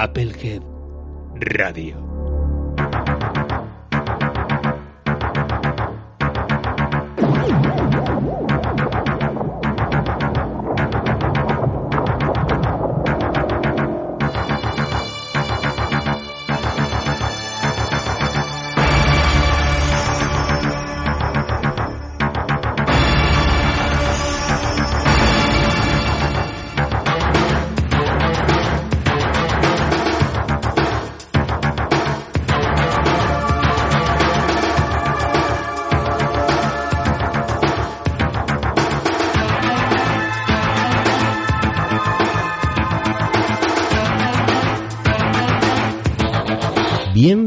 Applehead Radio.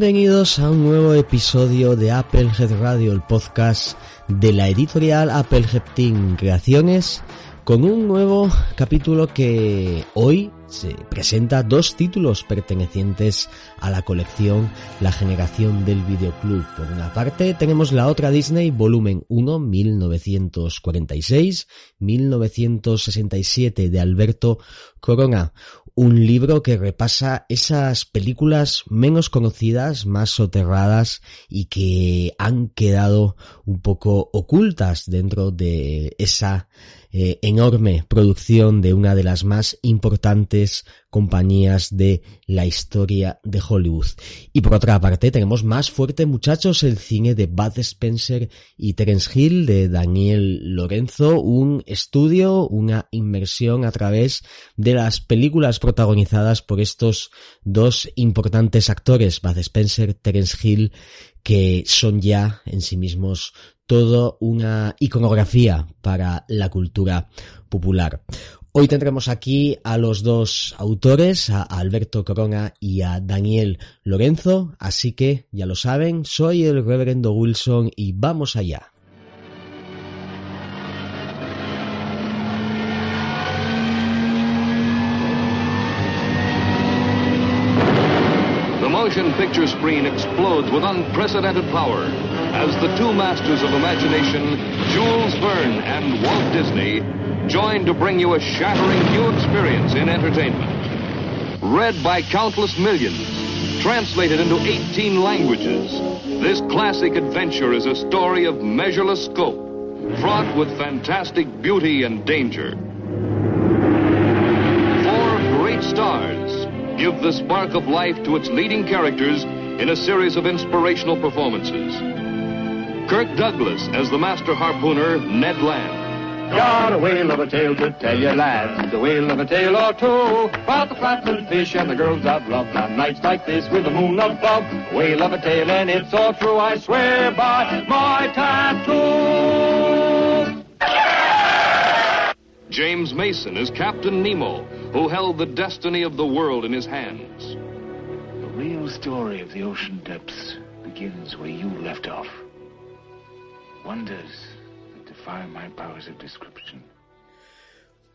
Bienvenidos a un nuevo episodio de Applehead Radio, el podcast de la editorial Applehead Team Creaciones, con un nuevo capítulo que hoy se presenta dos títulos pertenecientes a la colección La generación del videoclub. Por una parte tenemos la otra Disney volumen 1 1946-1967 de Alberto Corona, un libro que repasa esas películas menos conocidas, más soterradas y que han quedado un poco ocultas dentro de esa eh, enorme producción de una de las más importantes compañías de la historia de Hollywood. Y por otra parte tenemos más fuerte muchachos el cine de Bud Spencer y Terence Hill de Daniel Lorenzo, un estudio, una inmersión a través de las películas protagonizadas por estos dos importantes actores, Bud Spencer, Terence Hill, que son ya en sí mismos todo una iconografía para la cultura popular. Hoy tendremos aquí a los dos autores, a Alberto Corona y a Daniel Lorenzo, así que ya lo saben, soy el reverendo Wilson y vamos allá. Picture screen explodes with unprecedented power as the two masters of imagination, Jules Verne and Walt Disney, join to bring you a shattering new experience in entertainment. Read by countless millions, translated into 18 languages, this classic adventure is a story of measureless scope, fraught with fantastic beauty and danger. Four great stars give the spark of life to its leading characters in a series of inspirational performances. Kirk Douglas as the master harpooner, Ned Land. Got a whale of a tale to tell you, lads. A whale of a tale or two about the flapping fish and the girls of love. On nights like this with the moon above, whale of a tale and it's all true. I swear by my tattoo. James Mason as Captain Nemo, who held the destiny of the world in his hands. The real story of the ocean depths begins where you left off. Wonders that defy my powers of description.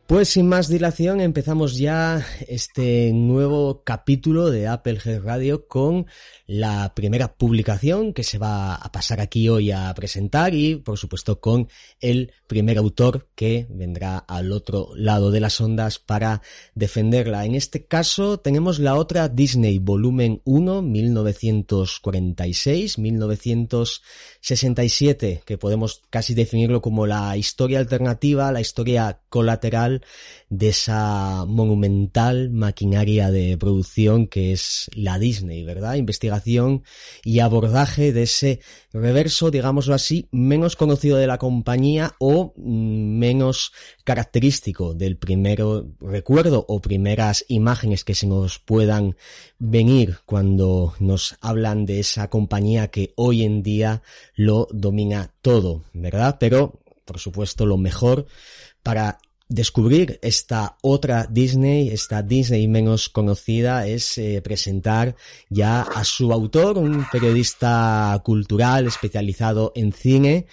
Pues sin más dilación empezamos ya este nuevo capítulo de Apple Head Radio con la primera publicación que se va a pasar aquí hoy a presentar y por supuesto con el primer autor que vendrá al otro lado de las ondas para defenderla. En este caso tenemos la otra Disney volumen 1 1946 1967 que podemos casi definirlo como la historia alternativa, la historia colateral de esa monumental maquinaria de producción que es la Disney, ¿verdad? Investigación y abordaje de ese reverso, digámoslo así, menos conocido de la compañía o mm, menos característico del primero recuerdo o primeras imágenes que se nos puedan venir cuando nos hablan de esa compañía que hoy en día lo domina todo, ¿verdad? Pero, por supuesto, lo mejor para descubrir esta otra Disney, esta Disney menos conocida, es eh, presentar ya a su autor, un periodista cultural especializado en cine,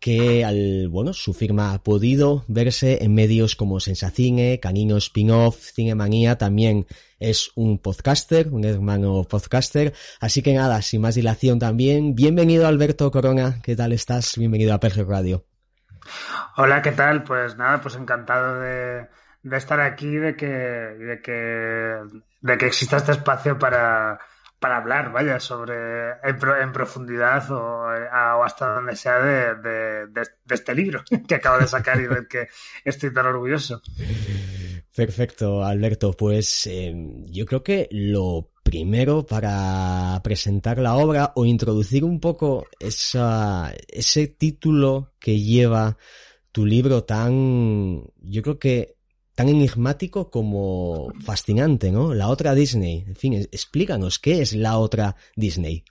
que al, bueno, su firma ha podido verse en medios como Sensacine, Canino Spin-Off, Cinemanía, también es un podcaster, un hermano podcaster, así que nada, sin más dilación también, bienvenido Alberto Corona, ¿qué tal estás? Bienvenido a Perger Radio. Hola, ¿qué tal? Pues nada, pues encantado de, estar aquí, de que, de que, de que exista este espacio para, para hablar, vaya, sobre en, profundidad o, hasta donde sea de, este libro que acabo de sacar y del que estoy tan orgulloso. Perfecto, Alberto. Pues em, yo creo que lo primero para presentar la obra o introducir un poco ese título que lleva tu libro tan, yo creo que tan enigmático como fascinante, ¿no? La otra Disney. En fin, explícanos, ¿qué es la otra Disney?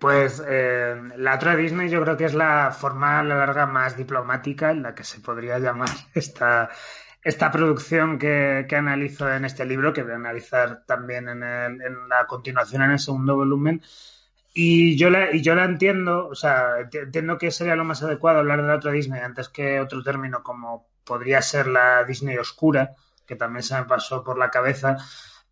Pues eh, la otra Disney yo creo que es la forma a la larga más diplomática en la que se podría llamar esta, esta producción que, que analizo en este libro, que voy a analizar también en, en la continuación en el segundo volumen. Y yo, la, y yo la entiendo, o sea, entiendo que sería lo más adecuado hablar de la otra Disney antes que otro término como podría ser la Disney oscura, que también se me pasó por la cabeza,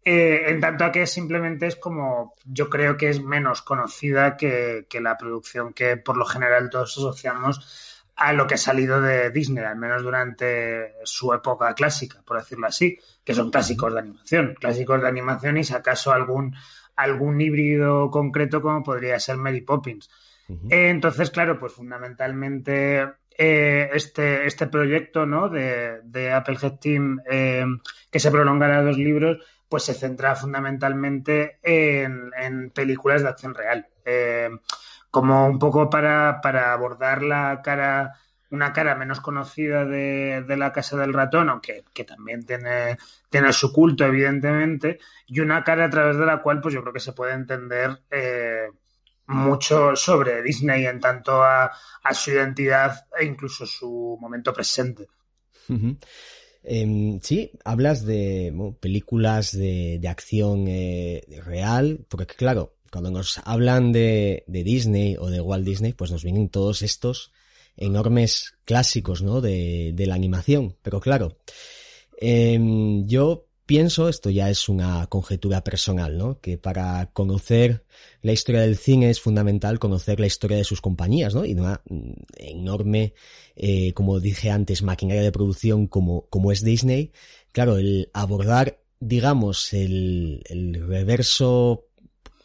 eh, en tanto a que simplemente es como, yo creo que es menos conocida que, la producción que por lo general todos asociamos a lo que ha salido de Disney, al menos durante su época clásica, por decirlo así, que son clásicos de animación, clásicos de animación y si acaso algún, algún híbrido concreto como podría ser Mary Poppins. entonces, claro, pues fundamentalmente eh, este, este proyecto ¿no? de, de Applehead Team eh, que se prolongará a dos libros, pues se centra fundamentalmente en, películas de acción real. Eh, como un poco para, para, abordar la cara, una cara menos conocida de, de la Casa del Ratón, aunque que también tiene, tiene su culto, evidentemente, y una cara a través de la cual, pues yo creo que se puede entender mucho sobre Disney en tanto a, su identidad e incluso su momento presente. Em, sí, hablas de películas de, acción eh, real, porque claro, cuando nos hablan de, Disney o de Walt Disney, pues nos vienen todos estos enormes clásicos, ¿no? De, la animación. Pero claro, em, yo pienso, esto ya es una conjetura personal, ¿no? Que para conocer la historia del cine es fundamental conocer la historia de sus compañías, ¿no? Y una mm, enorme, eh, como dije antes, maquinaria de producción como, como es Disney. Claro, el abordar, digamos, el, el reverso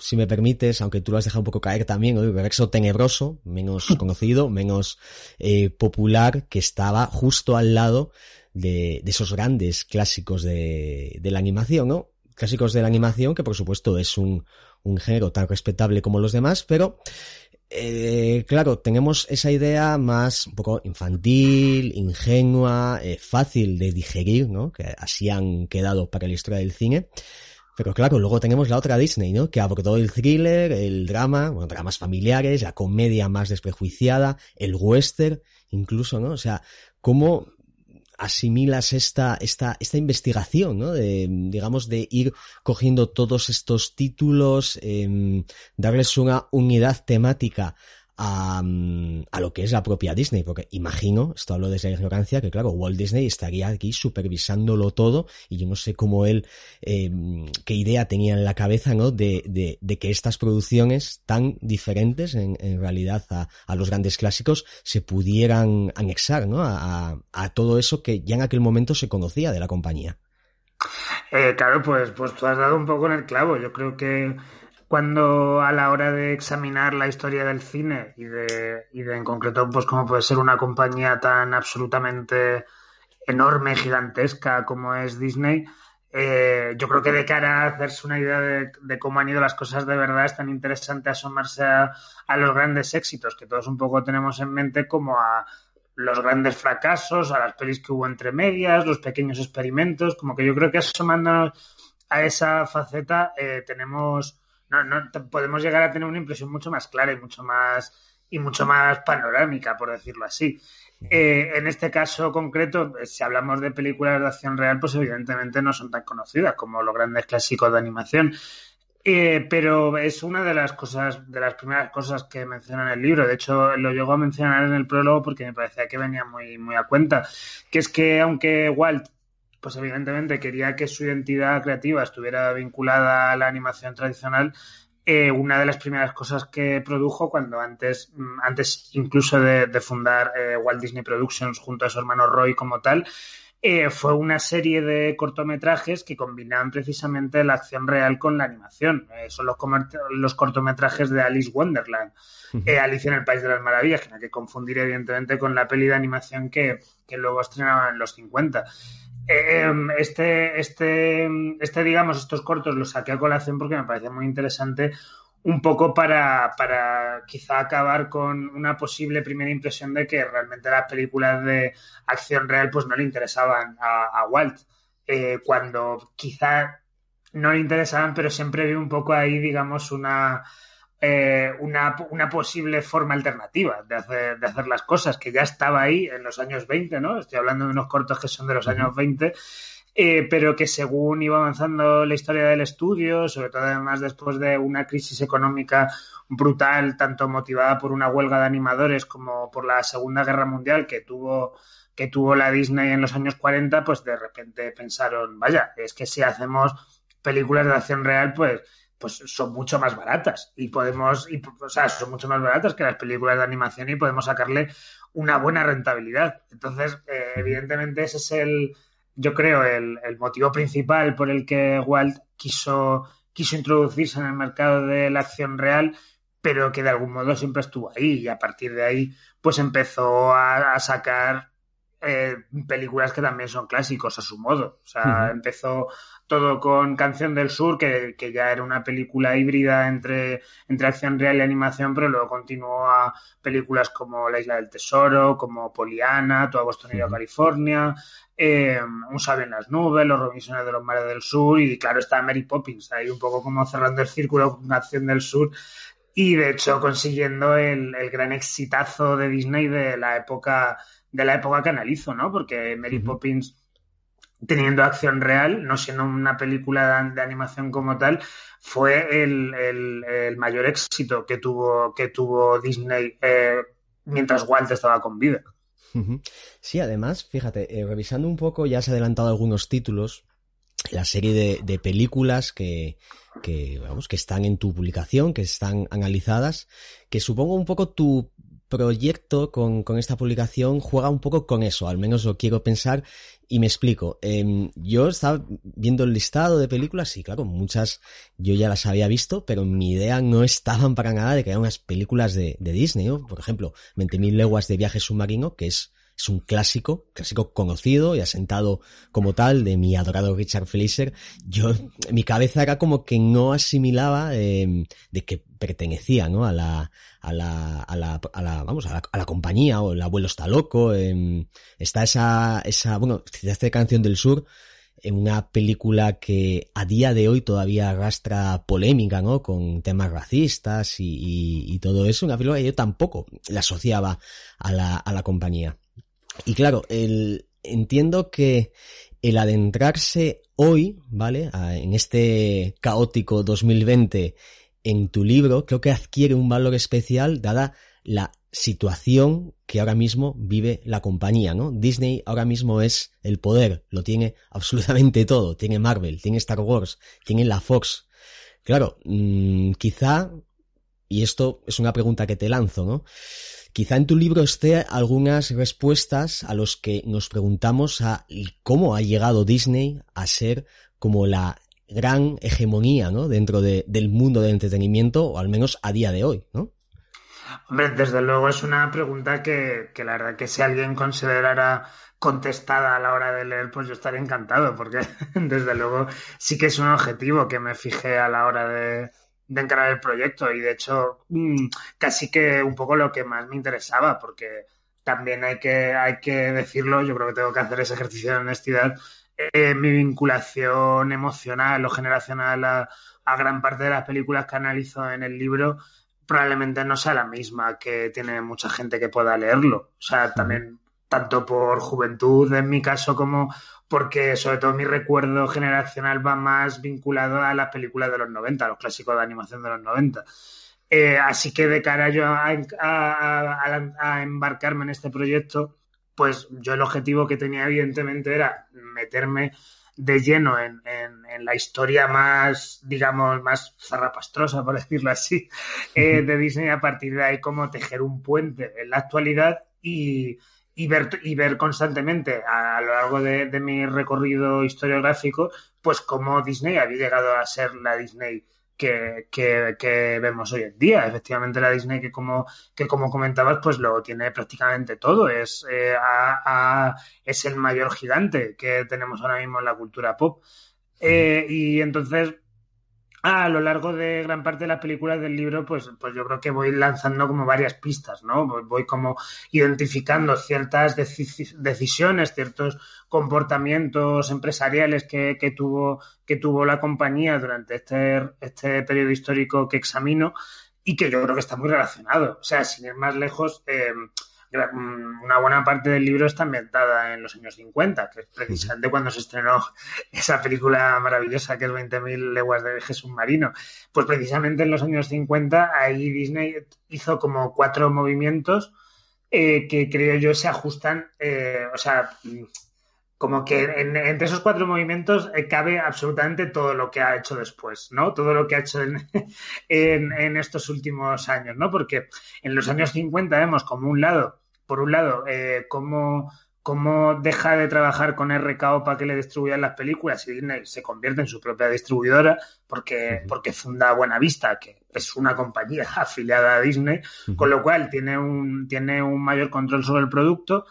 si me permites, aunque tú lo has dejado un poco caer también, el reverso tenebroso, menos conocido, menos eh, popular, que estaba justo al lado de, esos grandes clásicos de, la animación, ¿no? Clásicos de la animación, que por supuesto es un, un género tan respetable como los demás, pero eh, claro, tenemos esa idea más un poco infantil, ingenua, eh, fácil de digerir, ¿no? Que así han quedado para la historia del cine. Pero claro, luego tenemos la otra Disney, ¿no? Que abordó el thriller, el drama, bueno, dramas familiares, la comedia más desprejuiciada, el western, incluso, ¿no? O sea, cómo asimilas esta, esta, esta investigación, ¿no? De, digamos, de ir cogiendo todos estos títulos, eh, darles una unidad temática a, a, lo que es la propia Disney, porque imagino, esto hablo desde la ignorancia, que claro, Walt Disney estaría aquí supervisándolo todo y yo no sé cómo él, eh, qué idea tenía en la cabeza, ¿no? De, de, de que estas producciones tan diferentes en, en realidad a, a, los grandes clásicos se pudieran anexar, ¿no? A, a, todo eso que ya en aquel momento se conocía de la compañía. Eh, claro, pues, pues tú has dado un poco en el clavo. Yo creo que cuando a la hora de examinar la historia del cine y de, y de en concreto, pues cómo puede ser una compañía tan absolutamente enorme, gigantesca como es Disney, eh, yo creo que de cara a hacerse una idea de, cómo han ido las cosas de verdad es tan interesante asomarse a, los grandes éxitos que todos un poco tenemos en mente como a los grandes fracasos, a las pelis que hubo entre medias, los pequeños experimentos, como que yo creo que asomándonos a esa faceta eh, tenemos, no, podemos llegar a tener una impresión mucho más clara y mucho más y mucho más panorámica, por decirlo así. Eh, en este caso concreto, eh, si hablamos de películas de acción real, pues evidentemente no son tan conocidas como los grandes clásicos de animación. Eh, pero es una de las cosas, de las primeras cosas que menciona en el libro. De hecho, lo llegó a mencionar en el prólogo porque me parecía que venía muy, muy a cuenta. Que es que aunque Walt, pues evidentemente quería que su identidad creativa estuviera vinculada a la animación tradicional, eh, una de las primeras cosas que produjo cuando antes, mm, antes incluso de, fundar eh, Walt Disney Productions junto a su hermano Roy como tal, eh, fue una serie de cortometrajes que combinaban precisamente la acción real con la animación. son los, los, cortometrajes de Alice Wonderland, Alicia en el País de las Maravillas, que no hay que confundir evidentemente con la peli de animación que, que luego estrenaban en los 50. Em, este, este, este, digamos, estos cortos los saqué a colación porque me parece muy interesante un poco para, para quizá acabar con una posible primera impresión de que realmente las películas de acción real pues no le interesaban a, Walt. Eh, cuando quizá no le interesaban, pero siempre vi un poco ahí, digamos, una, eh, una, una, posible forma alternativa de hacer, de hacer las cosas, que ya estaba ahí en los años 20, ¿no? Estoy hablando de unos cortos que son de los años 20, eh, pero que según iba avanzando la historia del estudio, sobre todo además después de una crisis económica brutal, tanto motivada por una huelga de animadores como por la Segunda Guerra Mundial que tuvo que tuvo la Disney en los años 40, pues de repente pensaron, vaya, es que si hacemos películas de acción real, pues pues son mucho más baratas. Y podemos, y, o sea, son mucho más baratas que las películas de animación y podemos sacarle una buena rentabilidad. Entonces, eh, evidentemente ese es el, yo creo, el, motivo principal por el que Walt quiso, quiso introducirse en el mercado de la acción real, pero que de algún modo siempre estuvo ahí. Y a partir de ahí pues empezó a, sacar eh, películas que también son clásicos a su modo. O sea, empezó todo con Canción del Sur, que, ya era una película híbrida entre, entre acción real y animación, pero luego continuó a películas como La Isla del Tesoro, como Poliana, Toda Boston California, eh, Un sabio en las nubes, Los Robinsones de los Mares del Sur, y claro, está Mary Poppins, ahí un poco como cerrando el círculo con Acción del Sur, y de hecho consiguiendo el, el gran exitazo de Disney de la época de la época que analizo, ¿no? Porque Mary Poppins teniendo acción real, no siendo una película de, animación como tal, fue el, mayor éxito que tuvo, que tuvo Disney eh, mientras Walt estaba con vida. Sí, además, fíjate, eh, revisando un poco, ya has adelantado algunos títulos, la serie de, películas que, que, vamos, que están en tu publicación, que están analizadas, que supongo un poco tu proyecto con, con, esta publicación juega un poco con eso, al menos lo quiero pensar y me explico. Em, yo estaba viendo el listado de películas y claro, muchas yo ya las había visto, pero mi idea no estaban para nada de que eran unas películas de, de Disney, ¿no? Por ejemplo, 20.000 leguas de viaje submarino, que es es un clásico, clásico conocido y asentado como tal de mi adorado Richard Fleischer. Yo, mi cabeza era como que no asimilaba em, de que pertenecía, ¿no? A la, a la, a la, a la vamos, a la, a la, compañía o el abuelo está loco. Em, está esa, esa, bueno, esta canción del sur en una película que a día de hoy todavía arrastra polémica, ¿no? Con temas racistas y, y, y todo eso. Una película que yo tampoco la asociaba a la, a la compañía. Y claro, el, entiendo que el adentrarse hoy, ¿vale? en este caótico 2020 en tu libro, creo que adquiere un valor especial dada la situación que ahora mismo vive la compañía, ¿no? Disney ahora mismo es el poder, lo tiene absolutamente todo, tiene Marvel, tiene Star Wars, tiene la Fox. Claro, mmm, quizá, y esto es una pregunta que te lanzo, ¿no? Quizá en tu libro esté algunas respuestas a los que nos preguntamos a cómo ha llegado Disney a ser como la gran hegemonía ¿no? dentro del mundo del entretenimiento, o al menos a día de hoy, ¿no? Hombre, desde luego es una pregunta que, que, la verdad que si alguien considerara contestada a la hora de leer, pues yo estaría encantado, porque desde luego sí que es un objetivo que me fijé a la hora de, de encarar el proyecto y de hecho mm, casi que un poco lo que más me interesaba, porque también hay que, hay que decirlo, yo creo que tengo que hacer ese ejercicio de honestidad, eh, mi vinculación emocional o generacional a, a gran parte de las películas que analizo en el libro probablemente no sea la misma que tiene mucha gente que pueda leerlo. O sea, también tanto por juventud en mi caso como porque sobre todo mi recuerdo generacional va más vinculado a las películas de los 90, a los clásicos de animación de los 90. Eh, así que de cara yo a, a, a, embarcarme en este proyecto, pues yo el objetivo que tenía evidentemente era meterme de lleno en, en, en, la historia más, digamos, más zarrapastrosa, por decirlo así, eh, de Disney a partir de ahí cómo tejer un puente en la actualidad y, y, ver, y ver constantemente a, a lo largo de, de, mi recorrido historiográfico, pues cómo Disney había llegado a ser la Disney que, que, que, vemos hoy en día. Efectivamente, la Disney que como, que como comentabas, pues lo tiene prácticamente todo. Es, eh, a, a, es el mayor gigante que tenemos ahora mismo en la cultura pop. Eh, y entonces, a lo largo de gran parte de las películas del libro, pues, pues yo creo que voy lanzando como varias pistas, ¿no? Voy como identificando ciertas decisiones, ciertos comportamientos empresariales que, que, tuvo, que tuvo la compañía durante este, este periodo histórico que examino y que yo creo que está muy relacionado. O sea, sin ir más lejos, eh, una buena parte del libro está ambientada en los años 50, que es precisamente cuando se estrenó esa película maravillosa que es 20.000 leguas de viaje submarino. Pues precisamente en los años 50 ahí Disney hizo como cuatro movimientos eh, que creo yo se ajustan, eh, o sea, como que en, entre esos cuatro movimientos eh, cabe absolutamente todo lo que ha hecho después, ¿no? Todo lo que ha hecho en, en, en estos últimos años, ¿no? Porque en los años 50 vemos como un lado por un lado, eh, cómo, cómo deja de trabajar con RKO para que le distribuyan las películas y Disney se convierte en su propia distribuidora porque, uh -huh. porque funda Buenavista, que es una compañía afiliada a Disney, uh -huh. con lo cual tiene un, tiene un mayor control sobre el producto.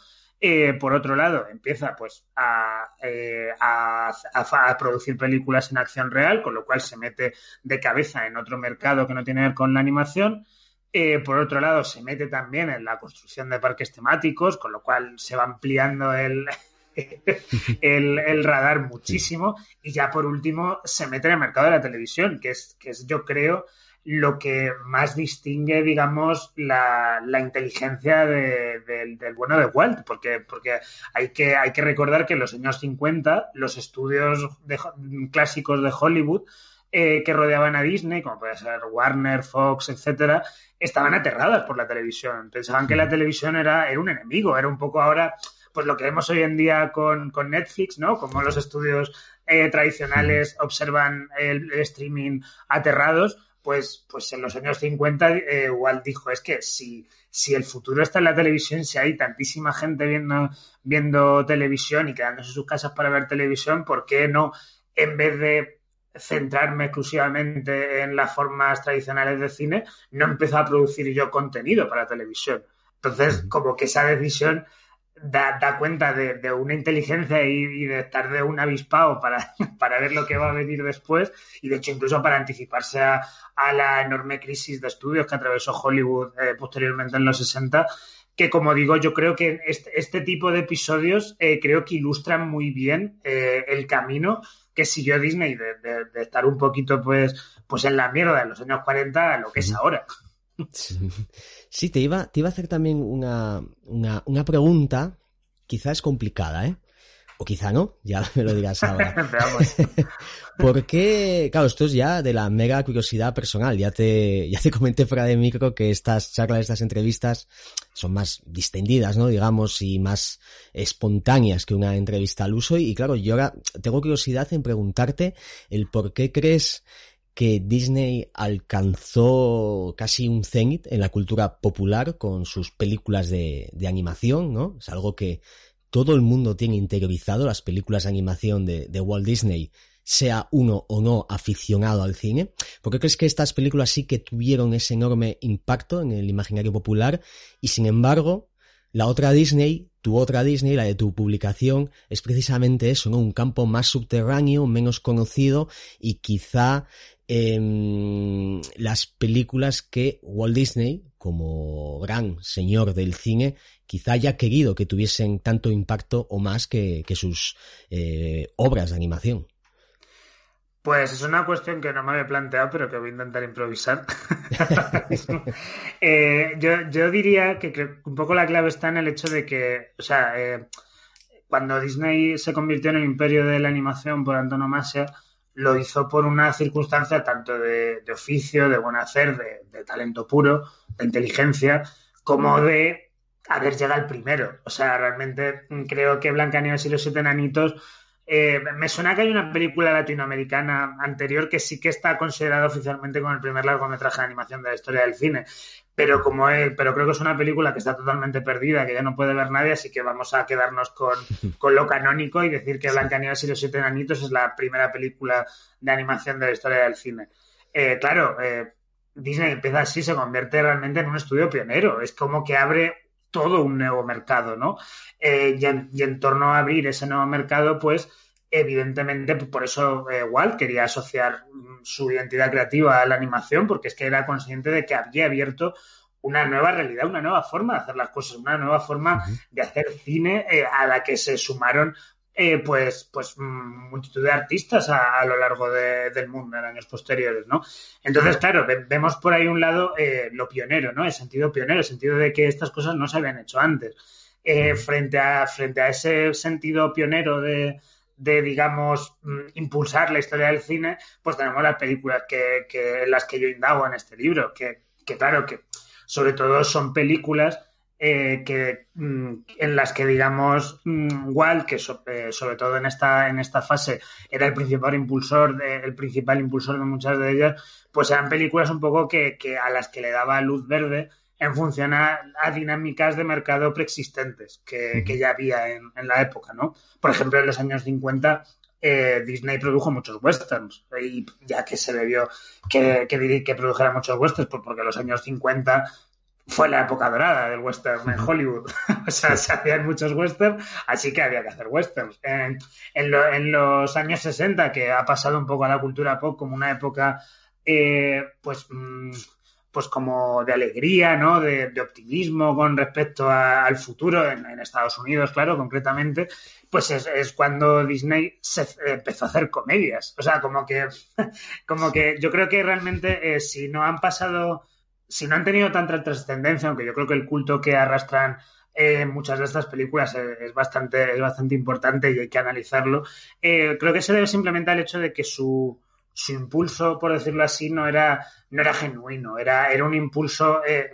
Eh, por otro lado, empieza pues a, eh, a, a, a, producir películas en acción real, con lo cual se mete de cabeza en otro mercado que no tiene que ver con la animación. Eh, por otro lado, se mete también en la construcción de parques temáticos, con lo cual se va ampliando el, el, el, radar muchísimo. Y ya por último, se mete en el mercado de la televisión, que es, que es yo creo, lo que más distingue, digamos, la, la inteligencia de, de, del bueno de Walt, porque, porque hay, que, hay que recordar que en los años 50 los estudios de, clásicos de Hollywood eh, que rodeaban a Disney, como puede ser Warner, Fox, etcétera, estaban aterradas por la televisión. Pensaban que la televisión era, era un enemigo, era un poco ahora, pues lo que vemos hoy en día con, con Netflix, ¿no? Como los estudios eh, tradicionales observan el, el, streaming aterrados, pues, pues en los años 50 eh, Walt dijo, es que si, si el futuro está en la televisión, si hay tantísima gente viendo, viendo televisión y quedándose en sus casas para ver televisión, ¿por qué no, en vez de centrarme exclusivamente en las formas tradicionales de cine, no empezó a producir yo contenido para televisión. Entonces, como que esa decisión da, da cuenta de, de, una inteligencia y, y, de estar de un avispado para, para ver lo que va a venir después y de hecho incluso para anticiparse a, a la enorme crisis de estudios que atravesó Hollywood eh, posteriormente en los 60 que como digo yo creo que este, este tipo de episodios eh, creo que ilustran muy bien eh, el camino que siguió Disney de, de, de, estar un poquito pues pues en la mierda en los años 40 a lo que es ahora. Sí, te iba, te iba a hacer también una, una, una pregunta, quizás complicada, ¿eh? O quizá no, ya me lo dirás ahora. ¿Por qué? Claro, esto es ya de la mega curiosidad personal. Ya te, ya te comenté fuera de micro que estas charlas, estas entrevistas son más distendidas, ¿no? Digamos, y más espontáneas que una entrevista al uso. Y claro, yo ahora tengo curiosidad en preguntarte el por qué crees que Disney alcanzó casi un cenit en la cultura popular con sus películas de, de, animación, ¿no? Es algo que todo el mundo tiene interiorizado, las películas de animación de, de Walt Disney sea uno o no aficionado al cine? ¿Por qué crees que estas películas sí que tuvieron ese enorme impacto en el imaginario popular y sin embargo la otra Disney, tu otra Disney, la de tu publicación, es precisamente eso, ¿no? Un campo más subterráneo, menos conocido y quizá eh, las películas que Walt Disney, como gran señor del cine, quizá haya querido que tuviesen tanto impacto o más que, que sus eh, obras de animación. Pues es una cuestión que no me había planteado, pero que voy a intentar improvisar. eh, yo, yo, diría que, un poco la clave está en el hecho de que, o sea, eh, cuando Disney se convirtió en el imperio de la animación por antonomasia, lo hizo por una circunstancia tanto de, oficio, de buen hacer, de, de, talento puro, de inteligencia, como de haber llegado al primero. O sea, realmente creo que Blancanieves y los siete enanitos eh, me suena que hay una película latinoamericana anterior que sí que está considerada oficialmente como el primer largometraje de animación de la historia del cine, pero como es, pero creo que es una película que está totalmente perdida, que ya no puede ver nadie, así que vamos a quedarnos con, con lo canónico y decir que Blancanieves y los siete enanitos es la primera película de animación de la historia del cine. Eh, claro, eh, Disney empieza así, se convierte realmente en un estudio pionero. Es como que abre todo un nuevo mercado, ¿no? Eh, y, en, y, en, torno a abrir ese nuevo mercado, pues evidentemente por eso eh, Walt quería asociar su identidad creativa a la animación, porque es que era consciente de que había abierto una nueva realidad, una nueva forma de hacer las cosas, una nueva forma de hacer cine eh, a la que se sumaron eh, pues, pues multitud de artistas a, a lo largo de, del mundo en años posteriores, ¿no? Entonces, claro, ve, vemos por ahí un lado eh, lo pionero, ¿no? El sentido pionero, el sentido de que estas cosas no se habían hecho antes. Eh, frente, a, frente a ese sentido pionero de, de, digamos, impulsar la historia del cine, pues tenemos las películas que, que las que yo indago en este libro, que, que claro, que sobre todo son películas eh, que, mm, en las que, digamos, mm, Walt, que so, eh, sobre todo en esta, en esta fase era el principal impulsor, de, el principal impulsor de muchas de ellas, pues eran películas un poco que, que a las que le daba luz verde en función a, a dinámicas de mercado preexistentes que, que ya había en, en, la época, ¿no? Por ejemplo, en los años 50 eh, Disney produjo muchos westerns y ya que se debió que, que, que produjera muchos westerns pues porque en los años 50 fue la época dorada del western en Hollywood. o sea, se hacían muchos westerns, así que había que hacer westerns. En, en, lo, en, los años 60, que ha pasado un poco a la cultura pop como una época, eh, pues, mmm, pues como de alegría, ¿no? De, de optimismo con respecto a, al futuro, en, Estados Unidos, claro, concretamente, pues es, cuando Disney se empezó a hacer comedias. O sea, como que, como que yo creo que realmente eh, si no han pasado si no han tenido tanta trascendencia, aunque yo creo que el culto que arrastran eh, muchas de estas películas es, bastante, es bastante importante y hay que analizarlo, eh, creo que se debe simplemente al hecho de que su, su impulso, por decirlo así, no era, no era genuino, era, era un impulso eh,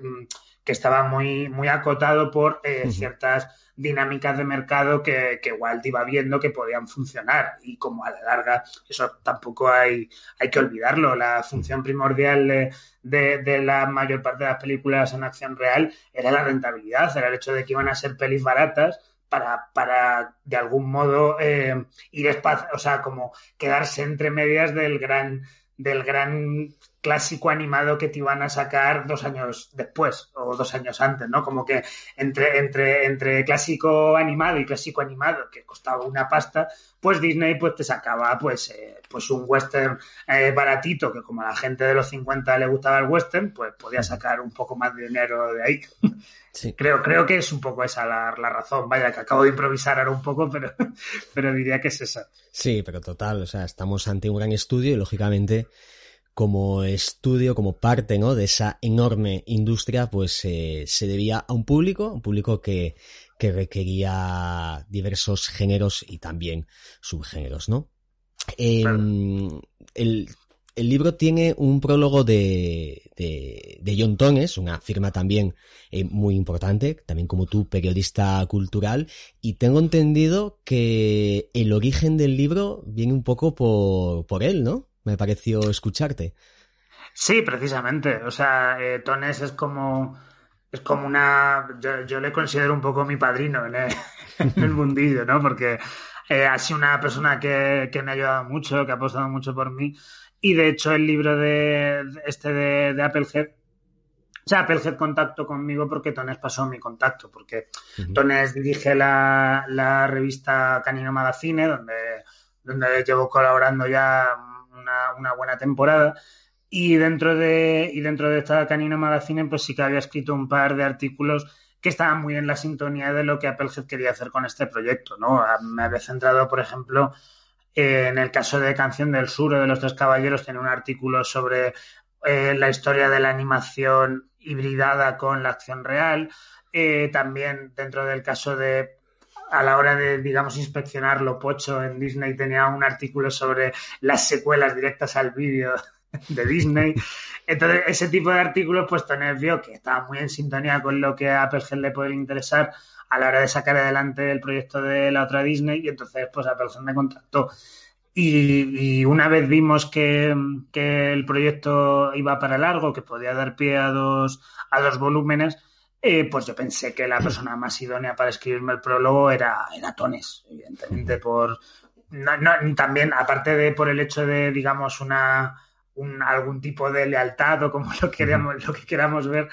que estaba muy, muy acotado por uh -huh. ciertas dinámicas de mercado que, que, Walt iba viendo que podían funcionar y como a la larga eso tampoco hay, hay que olvidarlo. La función primordial de, de, de, la mayor parte de las películas en acción real era la rentabilidad, era el hecho de que iban a ser pelis baratas para, para de algún modo eh, ir espacio, o sea, como quedarse entre medias del gran del gran clásico animado que te iban a sacar dos años después o dos años antes, ¿no? Como que entre, entre, entre clásico animado y clásico animado, que costaba una pasta, pues Disney pues te sacaba pues, eh, pues un western eh, baratito, que como a la gente de los 50 le gustaba el western, pues podía sacar un poco más de dinero de ahí. Sí. Creo, creo que es un poco esa la, la, razón. Vaya, que acabo de improvisar ahora un poco, pero, pero diría que es esa. Sí, pero total, o sea, estamos ante un gran estudio y lógicamente como estudio, como parte ¿no? de esa enorme industria, pues eh, se debía a un público, un público que, que requería diversos géneros y también subgéneros, ¿no? Eh, el, el, libro tiene un prólogo de, de, de John Tones, una firma también eh, muy importante, también como tú, periodista cultural, y tengo entendido que el origen del libro viene un poco por, por él, ¿no? Me pareció escucharte. Sí, precisamente. O sea, eh, Tones es como. Es como una. Yo, yo, le considero un poco mi padrino en el, en el mundillo, ¿no? Porque Eh, ha sido una persona que, que, me ha ayudado mucho, que ha apostado mucho por mí. Y de hecho, el libro de este de, de Applehead, o sea, Applehead contactó conmigo porque Tones pasó mi contacto, porque Tones dirige la, la, revista Canino Magazine, donde, donde llevo colaborando ya una, buena temporada. Y dentro de, y dentro de esta Canino Magazine, pues sí que había escrito un par de artículos que estaban muy en la sintonía de lo que Applehead quería hacer con este proyecto, ¿no? Me había centrado, por ejemplo, en el caso de Canción del Sur o de Los Tres Caballeros, tiene un artículo sobre eh, la historia de la animación hibridada con la acción real. Eh, también dentro del caso de a la hora de, digamos, inspeccionar lo pocho en Disney tenía un artículo sobre las secuelas directas al vídeo de Disney. Entonces, ese tipo de artículos, pues Tones vio que estaba muy en sintonía con lo que a Applehead le puede interesar a la hora de sacar adelante el proyecto de la otra Disney y entonces, pues Applehead me contactó. Y, y, una vez vimos que, que, el proyecto iba para largo, que podía dar pie a dos, a dos volúmenes, eh, pues yo pensé que la persona más idónea para escribirme el prólogo era, era Tones, evidentemente, por no, no, también, aparte de por el hecho de, digamos, una, un, algún tipo de lealtad o como lo, queramos, lo que queramos ver,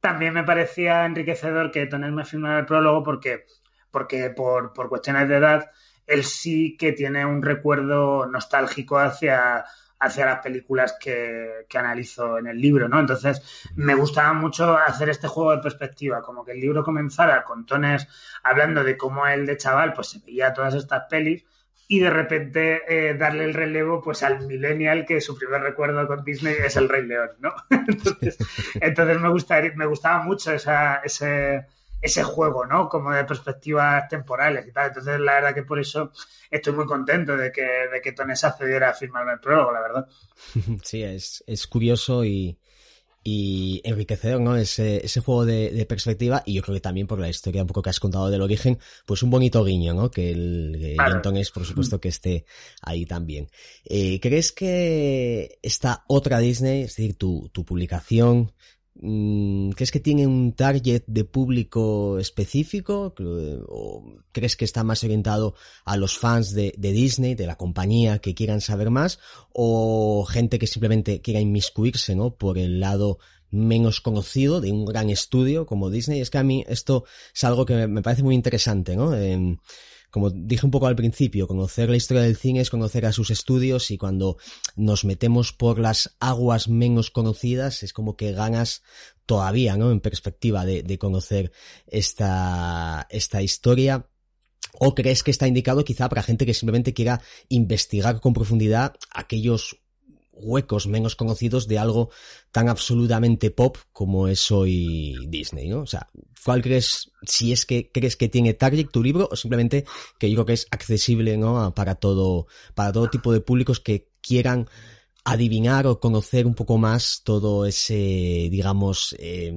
también me parecía enriquecedor que Toner me firmara el prólogo porque, porque por, por cuestiones de edad, él sí que tiene un recuerdo nostálgico hacia, hacia las películas que, que, analizo en el libro, ¿no? Entonces, me gustaba mucho hacer este juego de perspectiva, como que el libro comenzara con Tones hablando de cómo él de chaval pues se veía todas estas pelis y de repente eh, darle el relevo pues al millennial que su primer recuerdo con Disney es el Rey León, ¿no? entonces, entonces me, gustaría, me gustaba mucho esa, ese, ese juego, ¿no? Como de perspectivas temporales y tal. Entonces, la verdad que por eso estoy muy contento de que, de que Tonesa accediera a firmarme el prólogo, la verdad. Sí, es, es curioso y, y enriquecedor, ¿no? Ese, ese juego de, de, perspectiva y yo creo que también por la historia un poco que has contado del origen, pues un bonito guiño, ¿no? Que el claro. es, por supuesto, que esté ahí también. Eh, ¿Crees que esta otra Disney, es decir, tu, tu publicación, ¿Crees que tiene un target de público específico? ¿O crees que está más orientado a los fans de, Disney, de la compañía, que quieran saber más? ¿O gente que simplemente quiera inmiscuirse, ¿no? Por el lado menos conocido de un gran estudio como Disney? Es que a mí esto es algo que me parece muy interesante, ¿no? Eh, como dije un poco al principio, conocer la historia del cine es conocer a sus estudios y cuando nos metemos por las aguas menos conocidas es como que ganas todavía, ¿no? En perspectiva de, conocer esta, esta historia. ¿O crees que está indicado quizá para gente que simplemente quiera investigar con profundidad aquellos huecos menos conocidos de algo tan absolutamente pop como es hoy Disney, ¿no? O sea, ¿cuál crees, si es que crees que tiene target tu libro o simplemente que yo creo que es accesible, ¿no? Para todo, para todo tipo de públicos que quieran adivinar o conocer un poco más todo ese, digamos, eh,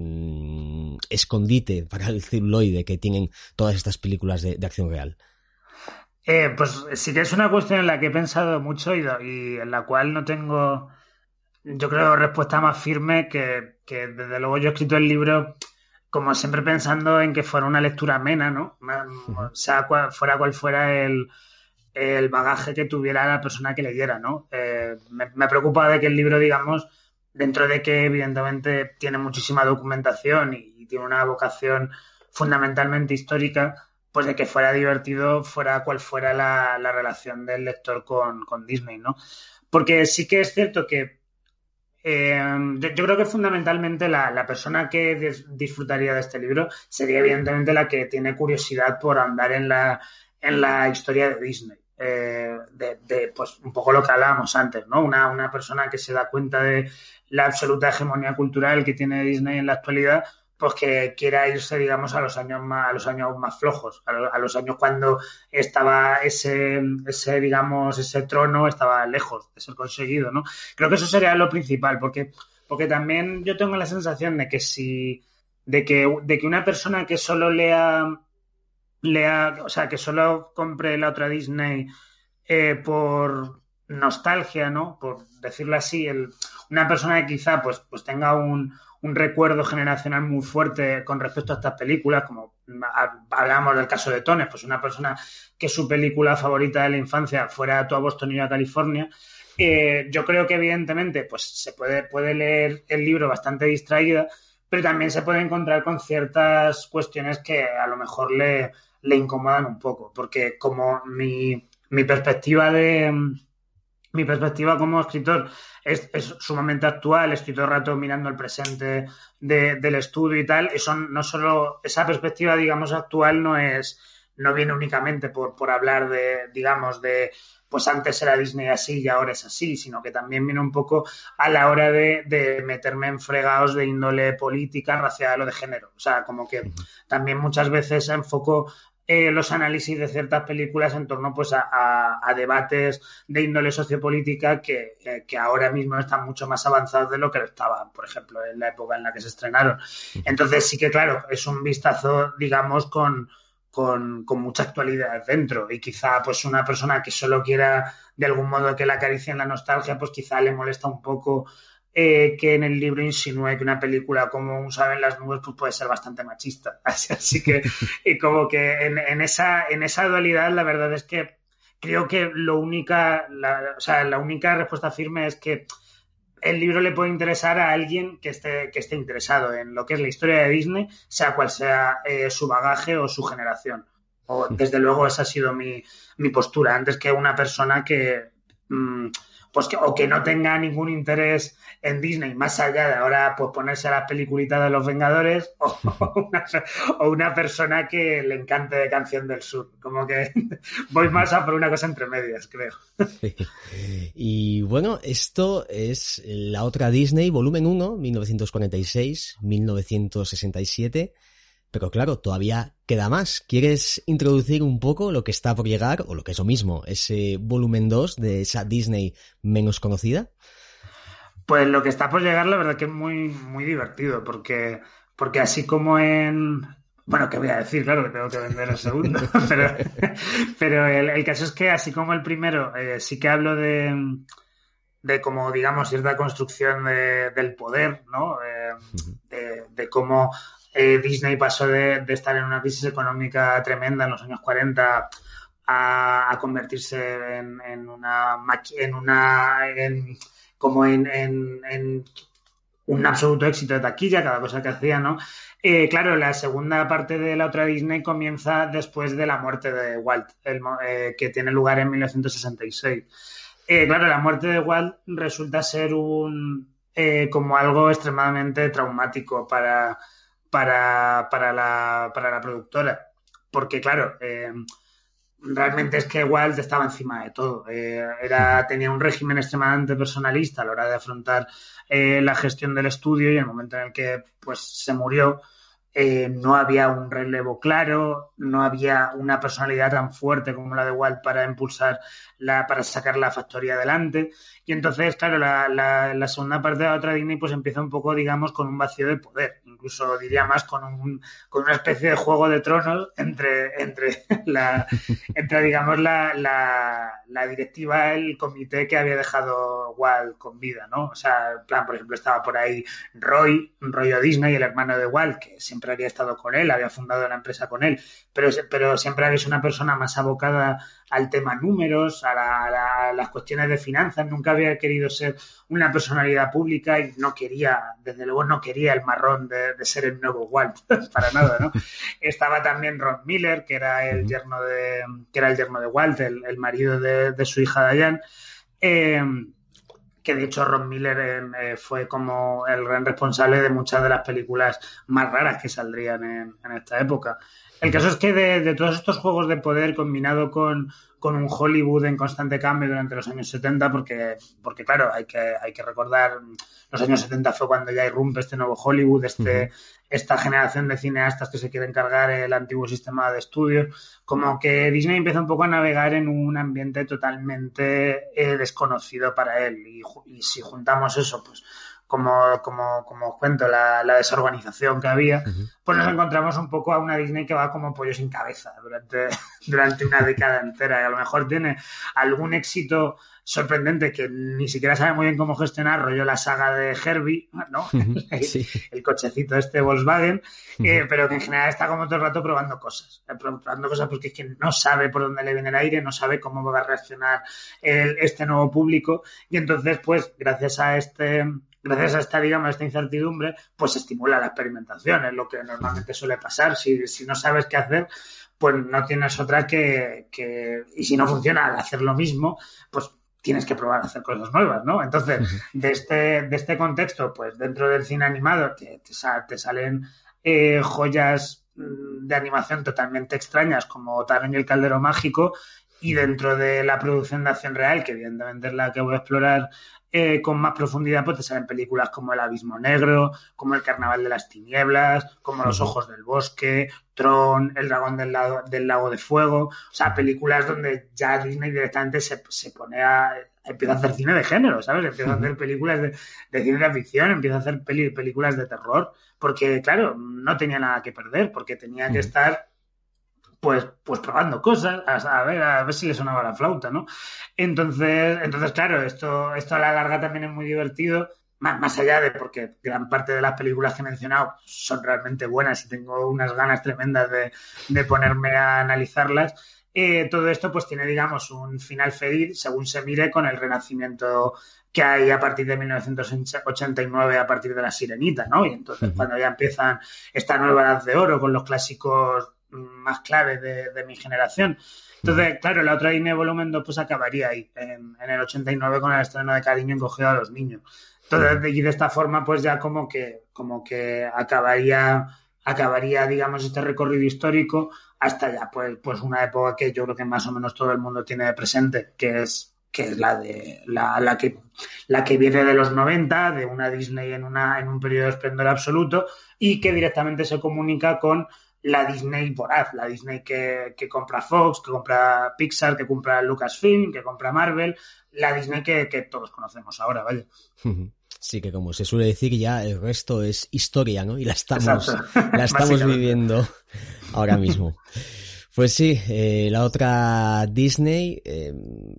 escondite para el celuloide que tienen todas estas películas de acción real. Eh, pues sí que es una cuestión en la que he pensado mucho y, y, en la cual no tengo, yo creo, respuesta más firme que, que, desde luego yo he escrito el libro como siempre pensando en que fuera una lectura amena, ¿no? O sea, cual, fuera cual fuera el, el, bagaje que tuviera la persona que leyera, ¿no? Eh, me, me preocupa de que el libro, digamos, dentro de que evidentemente tiene muchísima documentación y, y tiene una vocación fundamentalmente histórica, pues de que fuera divertido, fuera cual fuera la, la relación del lector con, con, Disney, ¿no? Porque sí que es cierto que eh, yo, creo que fundamentalmente la, la persona que dis disfrutaría de este libro sería evidentemente la que tiene curiosidad por andar en la, en la historia de Disney. Eh, de, de, pues un poco lo que hablábamos antes, ¿no? Una, una persona que se da cuenta de la absoluta hegemonía cultural que tiene Disney en la actualidad, pues que quiera irse, digamos, a los años más, a los años más flojos, a, lo, a los años cuando estaba ese, ese, digamos, ese trono estaba lejos de ser conseguido, ¿no? Creo que eso sería lo principal, porque, porque también yo tengo la sensación de que si, de que, de que una persona que solo lea, lea, o sea, que solo compre la otra Disney eh, por nostalgia, ¿no? Por decirlo así, el, una persona que quizá pues, pues tenga un, un recuerdo generacional muy fuerte con respecto a estas películas, como hablamos del caso de Tones, pues una persona que su película favorita de la infancia fuera a Boston y a California, eh, yo creo que evidentemente pues se puede, puede leer el libro bastante distraída, pero también se puede encontrar con ciertas cuestiones que a lo mejor le, le incomodan un poco, porque como mi, mi perspectiva de mi perspectiva como escritor es, es, sumamente actual, estoy todo el rato mirando el presente de, del estudio y tal, eso no solo, esa perspectiva, digamos, actual no es, no viene únicamente por, por hablar de, digamos, de, pues antes era Disney así y ahora es así, sino que también viene un poco a la hora de, de meterme en fregados de índole política, racial o de género. O sea, como que también muchas veces enfoco eh, los análisis de ciertas películas en torno pues a, a, a debates de índole sociopolítica que, eh, que, ahora mismo están mucho más avanzados de lo que estaban, por ejemplo, en la época en la que se estrenaron. Entonces sí que claro, es un vistazo, digamos, con, con, con mucha actualidad dentro y quizá pues una persona que solo quiera de algún modo que la acaricie en la nostalgia, pues quizá le molesta un poco eh, que en el libro insinúe que una película como Un sabe en las nubes pues puede ser bastante machista. Así, así que, y como que en, en, esa, en esa dualidad, la verdad es que creo que lo única, la, o sea, la única respuesta firme es que el libro le puede interesar a alguien que esté, que esté interesado en lo que es la historia de Disney, sea cual sea eh, su bagaje o su generación. O, desde luego esa ha sido mi, mi postura, antes que una persona que... Mmm, pues que, o que no tenga ningún interés en Disney, más allá de ahora pues ponerse a las peliculitas de los Vengadores, o una, persona que le encante de Canción del Sur. Como que voy más a por una cosa entre medias, creo. Y bueno, esto es la otra Disney, volumen 1, 1946-1967. Pero claro, todavía queda más. ¿Quieres introducir un poco lo que está por llegar, o lo que es lo mismo, ese volumen 2 de esa Disney menos conocida? Pues lo que está por llegar, la verdad que es muy, muy divertido, porque, porque así como en. Bueno, ¿qué voy a decir? Claro que tengo que vender el segundo, pero, pero el, el, caso es que así como el primero, eh, sí que hablo de, de como, digamos, cierta construcción de, del poder, ¿no? Eh, de, de cómo eh, Disney pasó de, estar en una crisis económica tremenda en los años 40 a, convertirse en, una en una en, como en, un absoluto éxito de taquilla, cada cosa que hacía, ¿no? Eh, claro, la segunda parte de la otra Disney comienza después de la muerte de Walt, el, eh, que tiene lugar en 1966. Eh, claro, la muerte de Walt resulta ser un como algo extremadamente traumático para, para, para, la, para la productora. Porque, claro, eh, realmente es que Walt estaba encima de todo. Eh, era, tenía un régimen extremadamente personalista a la hora de afrontar eh, la gestión del estudio y en el momento en el que pues, se murió, eh, no había un relevo claro, no había una personalidad tan fuerte como la de Walt para impulsar, la, para sacar la factoría adelante. Y entonces, claro, la, la, segunda parte de la otra Disney pues empieza un poco, digamos, con un vacío de poder incluso diría más con, un, con una especie de juego de tronos entre, entre, la, entre digamos, la, la, directiva, el comité que había dejado Walt con vida, ¿no? O sea, en plan, por ejemplo, estaba por ahí Roy, Roy o Disney, el hermano de Walt, que siempre había estado con él, había fundado la empresa con él, pero, pero siempre había sido una persona más abocada al tema números, a, la, a, la, a, las cuestiones de finanzas, nunca había querido ser una personalidad pública y no quería, desde luego no quería el marrón de, de ser el nuevo Walt, para nada, ¿no? Estaba también Ron Miller, que era el yerno de, que era el yerno de Walt, el, el marido de, de, su hija Diane, eh, que de hecho Ron Miller eh, fue como el gran responsable de muchas de las películas más raras que saldrían en, en esta época. El caso es que de, de, todos estos juegos de poder combinado con, con, un Hollywood en constante cambio durante los años 70, porque, porque claro, hay que, hay que recordar, los años 70 fue cuando ya irrumpe este nuevo Hollywood, este, esta generación de cineastas que se quieren cargar el antiguo sistema de estudios, como que Disney empieza un poco a navegar en un ambiente totalmente eh, desconocido para él. Y, y si juntamos eso, pues como, como, como os cuento, la, la desorganización que había, pues nos encontramos un poco a una Disney que va como pollo sin cabeza durante, durante una década entera. Y a lo mejor tiene algún éxito sorprendente que ni siquiera sabe muy bien cómo gestionar, rollo la saga de Herbie, ¿no? el, cochecito este Volkswagen, eh, pero que en general está como todo el rato probando cosas, eh, probando cosas porque es que no sabe por dónde le viene el aire, no sabe cómo va a reaccionar este nuevo público. Y entonces pues gracias a este gracias a esta, digamos, esta incertidumbre, pues estimula la experimentación, es lo que normalmente suele pasar. Si, si no sabes qué hacer, pues no tienes otra que, que, y si no funciona al hacer lo mismo, pues tienes que probar a hacer cosas nuevas, ¿no? Entonces, de este, de este contexto, pues dentro del cine animado te, te, salen eh, joyas mm, de animación totalmente extrañas como Taron y el Caldero Mágico y dentro de la producción de acción real, que evidentemente es la que voy a explorar eh, con más profundidad, pues te salen películas como El Abismo Negro, como El Carnaval de las Tinieblas, como Los Ojos del Bosque, Tron, El Dragón del, del Lago de Fuego, o sea, películas donde ya Disney directamente se, se pone a, empieza a hacer cine de género, ¿sabes? Empieza a hacer películas de, de ciencia ficción, empieza a hacer películas de terror, porque, claro, no tenía nada que perder, porque tenía que estar pues, pues probando cosas, a, ver, a ver si le sonaba la flauta, ¿no? Entonces, entonces claro, esto, esto a la larga también es muy divertido, más, más allá de porque gran parte de las películas que he mencionado son realmente buenas y tengo unas ganas tremendas de, de ponerme a analizarlas. Eh, todo esto pues tiene, digamos, un final feliz según se mire con el renacimiento que hay a partir de 1989, a partir de la Sirenita, ¿no? Y entonces cuando ya empiezan esta nueva edad de oro con los clásicos más claves de, mi generación. Entonces, claro, la otra línea de volumen 2 pues acabaría ahí, en, el 89 con el estreno de Cariño encogido a los niños. Entonces, y de esta forma, pues ya como que, como que acabaría, acabaría, digamos, este recorrido histórico hasta ya, pues, pues una época que yo creo que más o menos todo el mundo tiene presente, que es que es la de la, la, que la que viene de los 90, de una Disney en una en un periodo de esplendor absoluto y que directamente se comunica con la Disney voraz, la Disney que, que, compra Fox, que compra Pixar, que compra Lucasfilm, que compra Marvel, la Disney que, que todos conocemos ahora, vaya. Sí, que como se suele decir ya el resto es historia, ¿no? Y la estamos, la estamos viviendo ahora mismo. Pues sí, eh, la otra Disney, eh,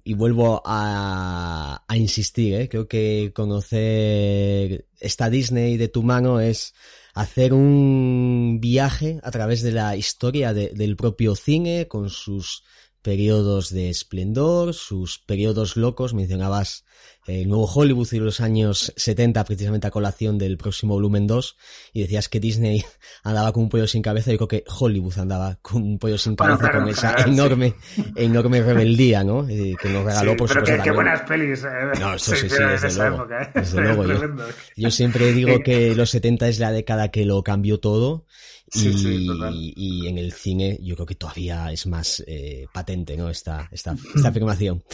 y vuelvo a, a insistir, ¿eh? creo que conocer esta Disney de tu mano es hacer un viaje a través de la historia de, del propio cine con sus periodos de esplendor, sus periodos locos, mencionabas el nuevo Hollywood y los años 70 precisamente a colación del próximo volumen 2 y decías que Disney andaba con un pollo sin cabeza y creo que Hollywood andaba con un pollo sin cabeza con esa enorme enorme rebeldía ¿no? Eh, que nos regaló por pero supuesto qué, buenas pelis eh, no eso sí, sí, desde luego, ¿eh? desde luego yo, yo siempre digo que los 70 es la década que lo cambió todo y, y, en el cine yo creo que todavía es más eh, patente ¿no? esta, esta, esta afirmación.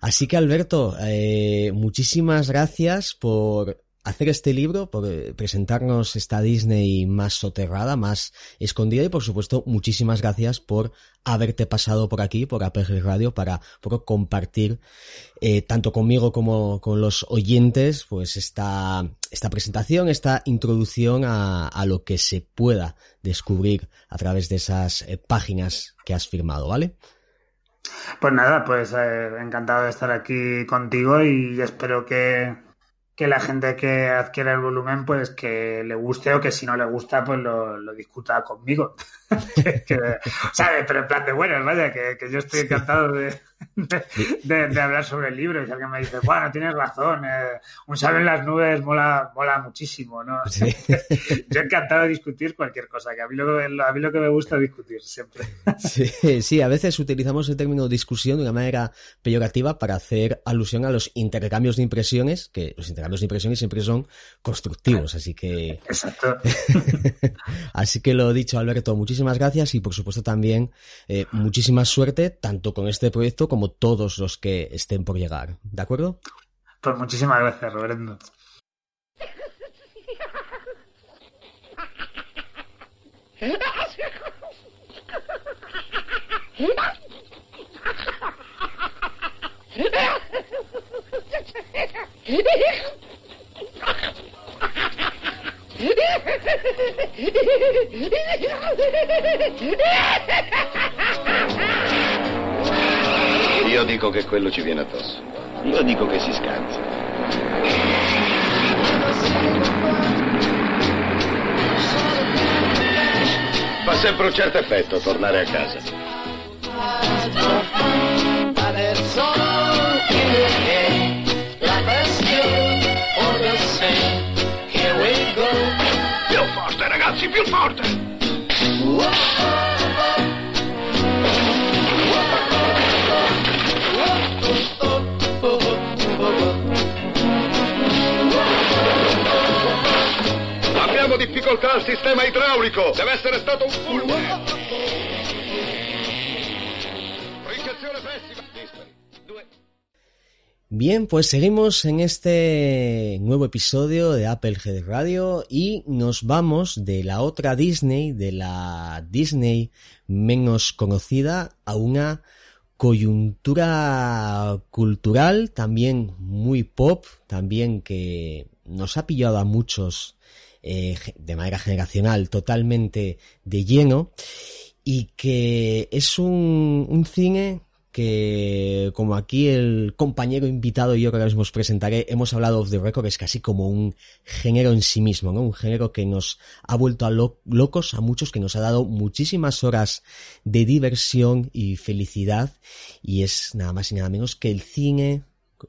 Así que Alberto, eh, muchísimas gracias por hacer este libro, por eh, presentarnos esta Disney más soterrada, más escondida y por supuesto muchísimas gracias por haberte pasado por aquí, por APG Radio, para por compartir eh, tanto conmigo como con los oyentes pues esta, esta presentación, esta introducción a, lo que se pueda descubrir a través de esas eh, páginas que has firmado, ¿vale? Pues nada, pues encantado de estar aquí contigo y espero que, que la gente que adquiera el volumen, pues que le guste o que si no le gusta, pues lo, lo discuta conmigo. Pero en plan de buenas, vaya, que, que yo estoy encantado de, de, de, hablar sobre el libro. Y si alguien me dice, bueno, tienes razón, eh, un sabe en las nubes mola, mola muchísimo, ¿no? Sí. Yo encantado de discutir cualquier cosa, que a mí lo, a mí lo que me gusta es discutir siempre. Sí, sí, a veces utilizamos el término discusión de una manera peyorativa para hacer alusión a los intercambios de impresiones, que los intercambios de impresiones siempre son constructivos, así que... Exacto. así que lo dicho, Alberto, muchísimas gracias y por supuesto también eh, muchísima suerte, tanto con este proyecto como todos los que estén por llegar. ¿De acuerdo? Pues muchísimas gracias, Roberto. Io dico che quello ci viene addosso. Io dico che si scansa. Fa sempre un certo effetto tornare a casa. Ragazzi, più forte! Abbiamo difficoltà al sistema idraulico. Deve essere stato un fulmine. Bien, pues seguimos en este nuevo episodio de Apple Head Radio y nos vamos de la otra Disney, de la Disney menos conocida, a una coyuntura cultural también muy pop, también que nos ha pillado a muchos eh, de manera generacional totalmente de lleno y que es un, un cine que como aquí el compañero invitado y yo que ahora mismo os presentaré hemos hablado de the record es casi como un género en sí mismo, ¿no? Un género que nos ha vuelto a lo locos a muchos, que nos ha dado muchísimas horas de diversión y felicidad y es nada más y nada menos que el cine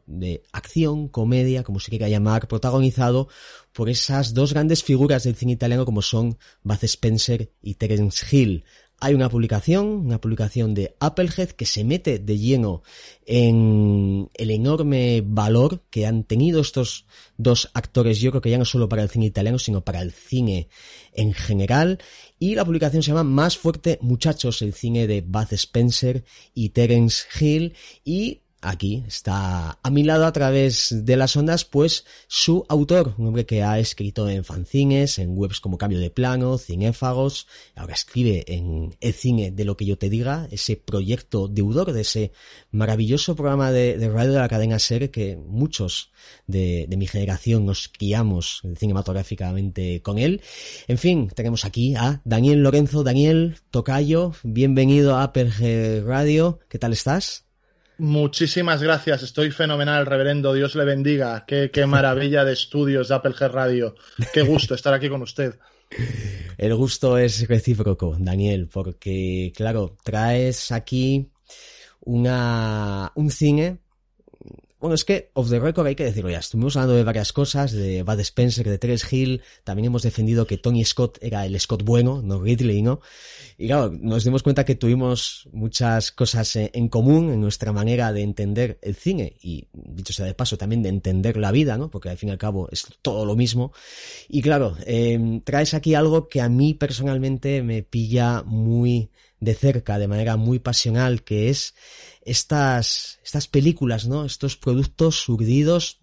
de acción, comedia, como se quiera llamar, protagonizado por esas dos grandes figuras del cine italiano como son Bud Spencer y Terence Hill. Hay una publicación, una publicación de Applehead que se mete de lleno en el enorme valor que han tenido estos dos actores, yo creo que ya no solo para el cine italiano, sino para el cine en general. Y la publicación se llama Más fuerte muchachos, el cine de Bud Spencer y Terence Hill. Y aquí está a mi lado a través de las ondas, pues su autor, un hombre que ha escrito en fanzines, en webs como Cambio de Plano, Cinéfagos, ahora escribe en El Cine de lo que yo te diga, ese proyecto deudor de ese maravilloso programa de, radio de la cadena SER que muchos de, de mi generación nos criamos cinematográficamente con él. En fin, tenemos aquí a Daniel Lorenzo. Daniel Tocayo, bienvenido a Apple Radio. ¿Qué tal estás? Muchísimas gracias, estoy fenomenal, reverendo, Dios le bendiga, qué, qué maravilla de estudios de Apple G Radio, qué gusto estar aquí con usted. El gusto es recíproco, Daniel, porque claro, traes aquí una, un cine bueno, es que off the record hay que decirlo ya. Estuvimos hablando de varias cosas, de Bud Spencer, de Terence Hill. También hemos defendido que Tony Scott era el Scott bueno, no Ridley, ¿no? Y claro, nos dimos cuenta que tuvimos muchas cosas en común en nuestra manera de entender el cine. Y dicho sea de paso, también de entender la vida, ¿no? Porque al fin y al cabo es todo lo mismo. Y claro, eh, traes aquí algo que a mí personalmente me pilla muy de cerca, de manera muy pasional, que es estas, estas películas, ¿no? Estos productos surdidos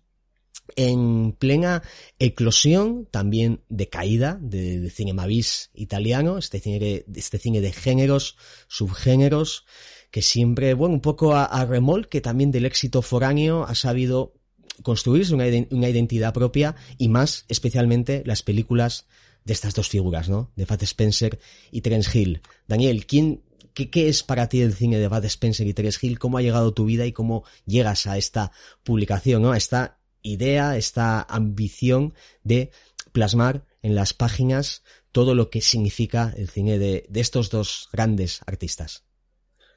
en plena eclosión, también de caída del cinema bis italiano, este cine, de, este cine de géneros, subgéneros, que siempre, bueno, un poco a, a remolque también del éxito foráneo ha sabido construirse una, una identidad propia y más especialmente las películas de estas dos figuras, ¿no? De Bud Spencer y Terence Hill. Daniel, ¿quién, qué, ¿qué es para ti el cine de Bud Spencer y Terence Hill? ¿Cómo ha llegado tu vida y cómo llegas a esta publicación, ¿no? A esta idea, esta ambición de plasmar en las páginas todo lo que significa el cine de, de estos dos grandes artistas.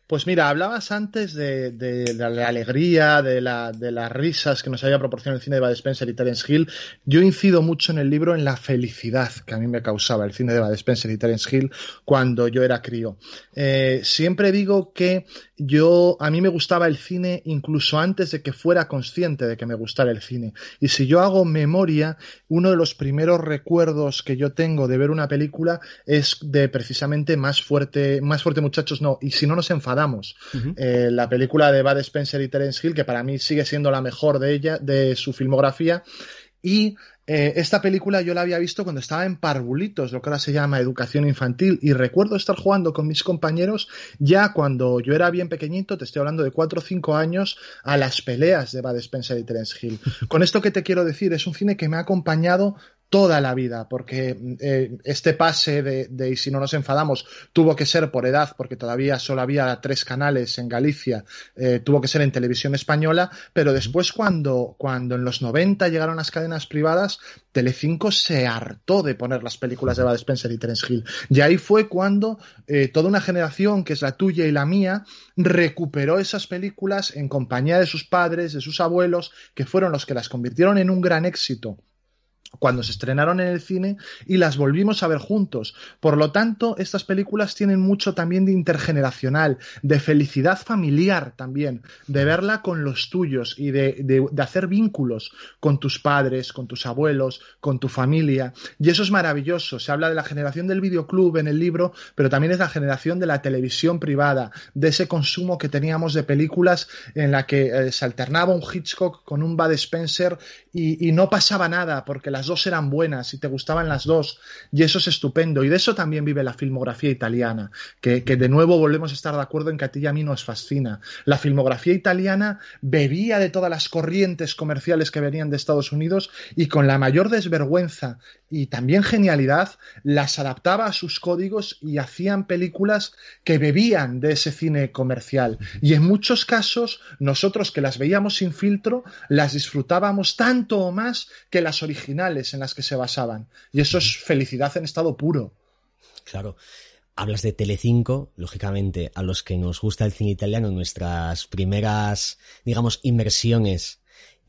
Pues mira, hablabas antes de, la alegría, de, las risas que nos había proporcionado el cine de Bud Spencer y Terence Hill. Yo incido mucho en el libro en la felicidad que a mí me causaba el cine de Bud Spencer y Terence Hill cuando yo era crío. Eh, siempre digo que yo, a mí me gustaba el cine incluso antes de que fuera consciente de que me gustara el cine. Y si yo hago memoria, uno de los primeros recuerdos que yo tengo de ver una película es de precisamente Más fuerte, Más fuerte muchachos, no, y si no nos enfadamos Uh -huh. eh, la película de Bud Spencer y Terence Hill, que para mí sigue siendo la mejor de ella, de su filmografía. Y eh, esta película yo la había visto cuando estaba en Parvulitos, lo que ahora se llama educación infantil, y recuerdo estar jugando con mis compañeros ya cuando yo era bien pequeñito, te estoy hablando de 4 o 5 años, a las peleas de Bud Spencer y Terence Hill. Con esto que te quiero decir, es un cine que me ha acompañado toda la vida, porque eh, este pase de, de, y si no nos enfadamos, tuvo que ser por edad, porque todavía solo había tres canales en Galicia, eh, tuvo que ser en televisión española, pero después cuando, cuando en los 90 llegaron las cadenas privadas, Telecinco se hartó de poner las películas de Bad Spencer y Terence Hill. Y ahí fue cuando eh, toda una generación, que es la tuya y la mía, recuperó esas películas en compañía de sus padres, de sus abuelos, que fueron los que las convirtieron en un gran éxito cuando se estrenaron en el cine y las volvimos a ver juntos. Por lo tanto, estas películas tienen mucho también de intergeneracional, de felicidad familiar también, de verla con los tuyos y de, de, de, hacer vínculos con tus padres, con tus abuelos, con tu familia. Y eso es maravilloso. Se habla de la generación del videoclub en el libro, pero también es la generación de la televisión privada, de ese consumo que teníamos de películas en la que eh, se alternaba un Hitchcock con un Bud Spencer y, y no pasaba nada porque la las dos eran buenas y te gustaban las dos, y eso es estupendo. Y de eso también vive la filmografía italiana, que, que de nuevo volvemos a estar de acuerdo en que a ti y a mí nos fascina. La filmografía italiana bebía de todas las corrientes comerciales que venían de Estados Unidos y con la mayor desvergüenza y también genialidad las adaptaba a sus códigos y hacían películas que bebían de ese cine comercial. Y en muchos casos, nosotros que las veíamos sin filtro, las disfrutábamos tanto o más que las originales en las que se basaban. Y eso es felicidad en estado puro. Claro. Hablas de Telecinco, lógicamente, a los que nos gusta el cine italiano, nuestras primeras, digamos, inmersiones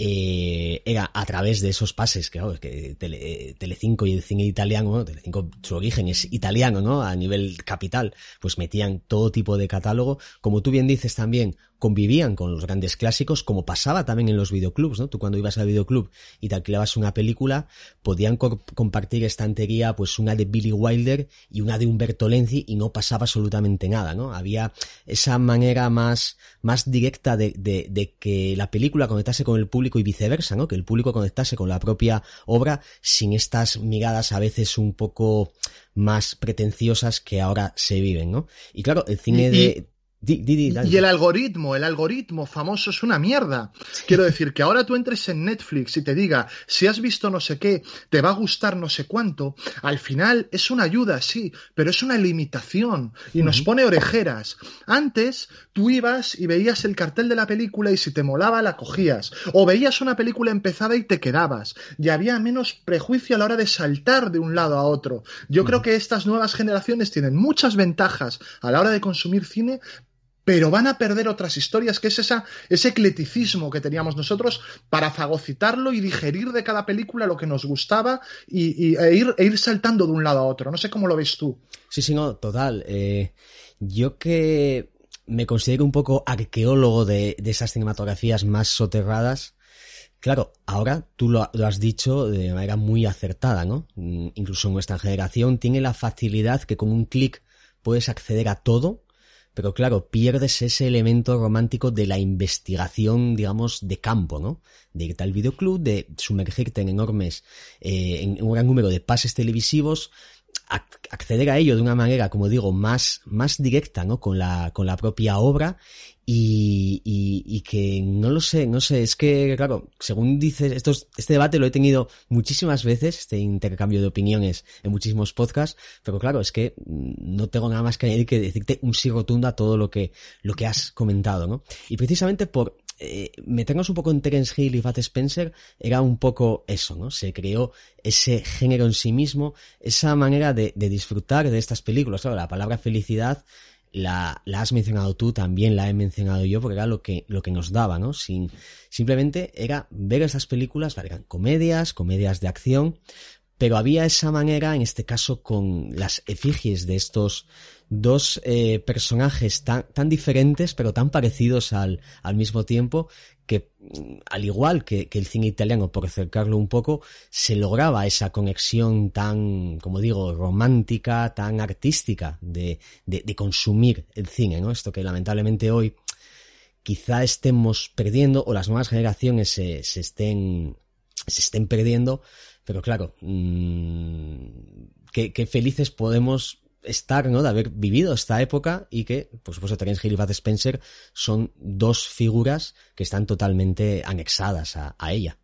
eh, era a través de esos pases, claro, que Tele, Telecinco y el cine italiano, ¿no? Telecinco su origen es italiano, ¿no? A nivel capital, pues metían todo tipo de catálogo. Como tú bien dices también, convivían con los grandes clásicos, como pasaba también en los videoclubs, ¿no? Tú cuando ibas al videoclub y te alquilabas una película, podían co compartir estantería, pues una de Billy Wilder y una de Umberto Lenzi y no pasaba absolutamente nada, ¿no? Había esa manera más, más directa de, de, de que la película conectase con el público y viceversa, ¿no? Que el público conectase con la propia obra sin estas miradas a veces un poco más pretenciosas que ahora se viven, ¿no? Y claro, el cine de... Di, di, di, y el algoritmo, el algoritmo famoso es una mierda. Quiero decir que ahora tú entres en Netflix y te diga, si has visto no sé qué, te va a gustar no sé cuánto, al final es una ayuda, sí, pero es una limitación y nos pone orejeras. Antes tú ibas y veías el cartel de la película y si te molaba la cogías. O veías una película empezada y te quedabas. Y había menos prejuicio a la hora de saltar de un lado a otro. Yo creo que estas nuevas generaciones tienen muchas ventajas a la hora de consumir cine, pero van a perder otras historias, que es esa, ese ecleticismo que teníamos nosotros para fagocitarlo y digerir de cada película lo que nos gustaba y, e, ir, e, ir, saltando de un lado a otro. No sé cómo lo ves tú. Sí, sí, no, total. Eh, yo que me considero un poco arqueólogo de, de esas cinematografías más soterradas, Claro, ahora tú lo, lo, has dicho de manera muy acertada, ¿no? Incluso nuestra generación tiene la facilidad que con un clic puedes acceder a todo pero claro, pierdes ese elemento romántico de la investigación, digamos, de campo, ¿no? De irte al videoclub, de sumergirte en enormes, eh, en un gran número de pases televisivos, acceder a ello de una manera, como digo, más, más directa, ¿no? Con la, con la propia obra y, y, y, que no lo sé, no sé, es que, claro, según dices, estos, este debate lo he tenido muchísimas veces, este intercambio de opiniones en muchísimos podcasts, pero claro, es que no tengo nada más que añadir que decirte un sí rotundo a todo lo que, lo que has comentado, ¿no? Y precisamente por eh, meternos un poco en Terence Hill y Fat Spencer era un poco eso, ¿no? Se creó ese género en sí mismo, esa manera de, de disfrutar de estas películas. Claro, la palabra felicidad la, la, has mencionado tú, también la he mencionado yo, porque era lo que, lo que nos daba, ¿no? Sin, simplemente era ver esas películas, eran comedias, comedias de acción, pero había esa manera, en este caso, con las efigies de estos dos eh, personajes tan, diferentes, pero tan parecidos al, al mismo tiempo, que al igual que, que, el cine italiano, por acercarlo un poco, se lograba esa conexión tan, como digo, romántica, tan artística de, de, de consumir el cine, ¿no? Esto que lamentablemente hoy quizá estemos perdiendo o las nuevas generaciones se, se estén se estén perdiendo, pero claro, mmm, qué, qué felices podemos estar, ¿no? De haber vivido esta época y que, por supuesto, Terence Hill y Spencer son dos figuras que están totalmente anexadas a ella.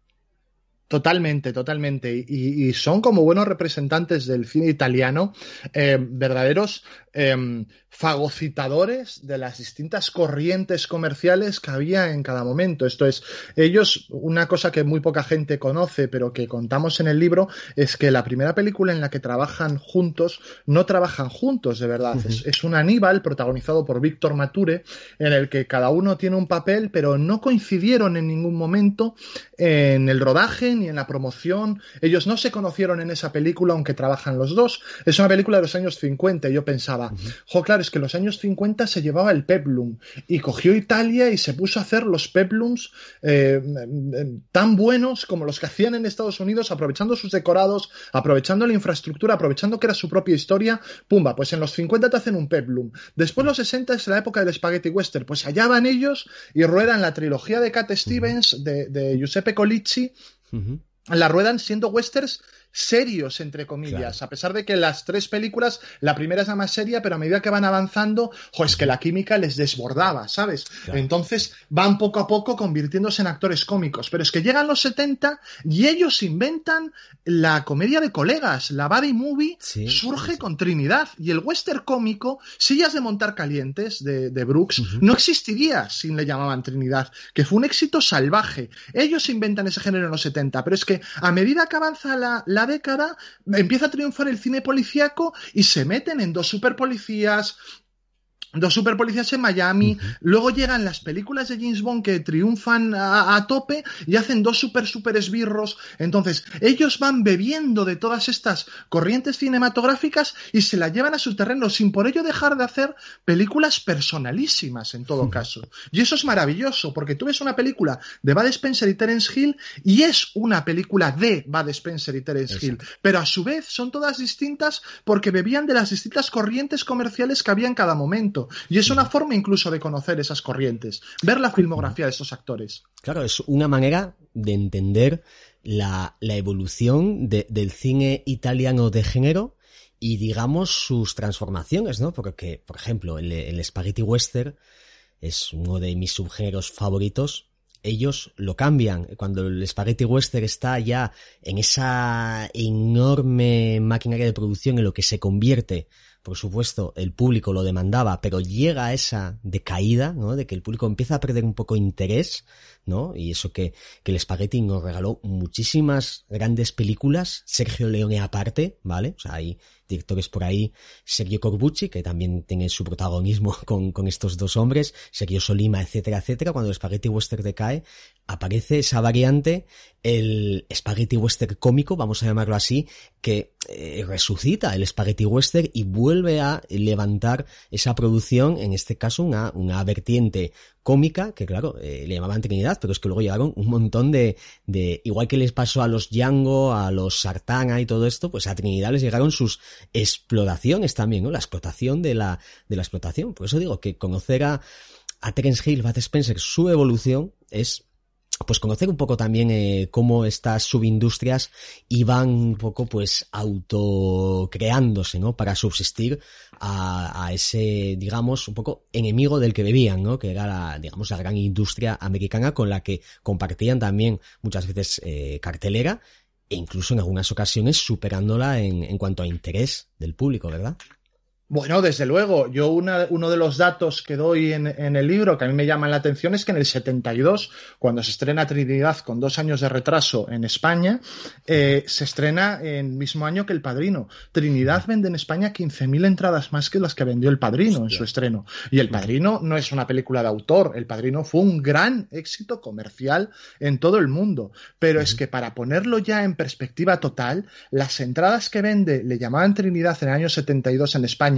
Totalmente, totalmente. Y, son como buenos representantes del cine italiano, eh, verdaderos em, fagocitadores de las distintas corrientes comerciales que había en cada momento. Esto es, ellos, una cosa que muy poca gente conoce, pero que contamos en el libro, es que la primera película en la que trabajan juntos, no trabajan juntos, de verdad. es, un Aníbal protagonizado por Víctor Mature, en el que cada uno tiene un papel, pero no coincidieron en ningún momento en el rodaje ni en la promoción. Ellos no se conocieron en esa película, aunque trabajan los dos. Es una película de los años 50 y yo pensaba, jo, claro, es que en los años 50 se llevaba el peplum y cogió Italia y se puso a hacer los peplums eh, tan buenos como los que hacían en Estados Unidos, aprovechando sus decorados, aprovechando la infraestructura, aprovechando que era su propia historia. Pumba, pues en los 50 te hacen un peplum. Después los 60 es la época del spaghetti western. Pues allá van ellos y ruedan la trilogía de Cat Stevens, de, Giuseppe La ruedan siendo westerns serios, entre comillas, a pesar de que las tres películas, la primera es la más seria, pero a medida que van avanzando, jo, es que la química les desbordaba, ¿sabes? Entonces van poco a poco convirtiéndose en actores cómicos, pero es que llegan los 70 y ellos inventan la comedia de colegas, la buddy movie surge con Trinidad. Y el western cómico, sillas de montar calientes de, Brooks, no existiría sin le llamaban Trinidad, que fue un éxito salvaje. Ellos inventan ese género en los 70, pero es que a medida que avanza la década empieza a triunfar el cine policíaco y se meten en dos superpolicías, dos superpolicías en Miami, luego llegan las películas de James Bond que triunfan a, tope y hacen dos super super esbirros, entonces ellos van bebiendo de todas estas corrientes cinematográficas y se la llevan a su terreno sin por ello dejar de hacer películas personalísimas en todo caso. Y eso es maravilloso porque tú ves una película de Bud Spencer y Terence Hill y es una película de Bud Spencer y Terence Hill, pero a su vez son todas distintas porque bebían de las distintas corrientes comerciales que había en cada momento. Y es una forma incluso de conocer esas corrientes, ver la filmografía de estos actores. Claro, es una manera de entender la, evolución del cine italiano de género y digamos sus transformaciones, ¿no? Porque, por ejemplo, el, el spaghetti western es uno de mis subgéneros favoritos ellos lo cambian. Cuando el Spaghetti Western está ya en esa enorme maquinaria de producción en lo que se convierte por supuesto, el público lo demandaba, pero llega a esa decaída, ¿no? De que el público empieza a perder un poco interés, ¿no? Y eso que, que el Spaghetti nos regaló muchísimas grandes películas, Sergio Leone aparte, ¿vale? O sea, hay directores por ahí, Sergio Corbucci, que también tiene su protagonismo con, con estos dos hombres, Sergio Solima, etcétera, etcétera. Cuando el Spaghetti Western decae, aparece esa variante, el Spaghetti Western cómico, vamos a llamarlo así, que eh, resucita el Spaghetti Western y vuelve a levantar esa producción, en este caso una, una vertiente cómica, que claro, eh, le llamaban Trinidad, pero es que luego llegaron un montón de, de, igual que les pasó a los Django, a los Sartana y todo esto, pues a Trinidad les llegaron sus exploraciones también, ¿no? La explotación de la, de la explotación. Por eso digo que conocer a, a Terence Hill, Bud Spencer, su evolución es pues conocer un poco también eh, cómo estas subindustrias iban un poco pues autocreándose, ¿no? Para subsistir a, ese, digamos, un poco enemigo del que bebían, ¿no? Que era la, digamos, la gran industria americana con la que compartían también muchas veces eh, cartelera e incluso en algunas ocasiones superándola en, en cuanto a interés del público, ¿verdad? Bueno, desde luego. Yo uno de los datos que doy en, el libro que a mí me llaman la atención es que en el 72, cuando se estrena Trinidad con dos años de retraso en España, eh, se estrena en el mismo año que El Padrino. Trinidad vende en España 15.000 entradas más que las que vendió El Padrino en su estreno. Y El Padrino no es una película de autor. El Padrino fue un gran éxito comercial en todo el mundo. Pero es que para ponerlo ya en perspectiva total, las entradas que vende, le llamaban Trinidad en el año 72 en España,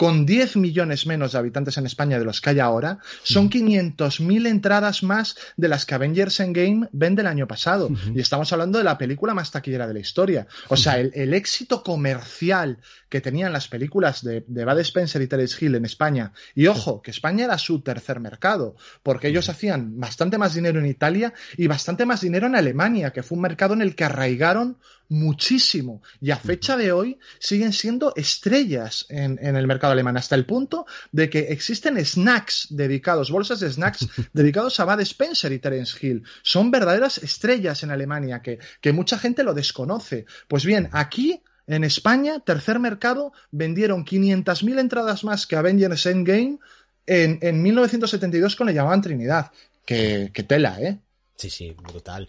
con 10 millones menos de habitantes en España de los que hay ahora, son 500.000 entradas más de las que Avengers Endgame vende el año pasado. Y estamos hablando de la película más taquillera de la historia. O sea, el, éxito comercial que tenían las películas de, de Bud Spencer y Terence Hill en España, y ojo, que España era su tercer mercado, porque ellos hacían bastante más dinero en Italia y bastante más dinero en Alemania, que fue un mercado en el que arraigaron muchísimo y a fecha de hoy siguen siendo estrellas en, el mercado alemán, hasta el punto de que existen snacks dedicados, bolsas de snacks dedicados a Bud Spencer y Terence Hill. Son verdaderas estrellas en Alemania que, que mucha gente lo desconoce. Pues bien, aquí en España, tercer mercado, vendieron 500.000 entradas más que Avengers Endgame en, en 1972 con Le llamaban Trinidad. Que, que tela, ¿eh? Sí, sí, brutal.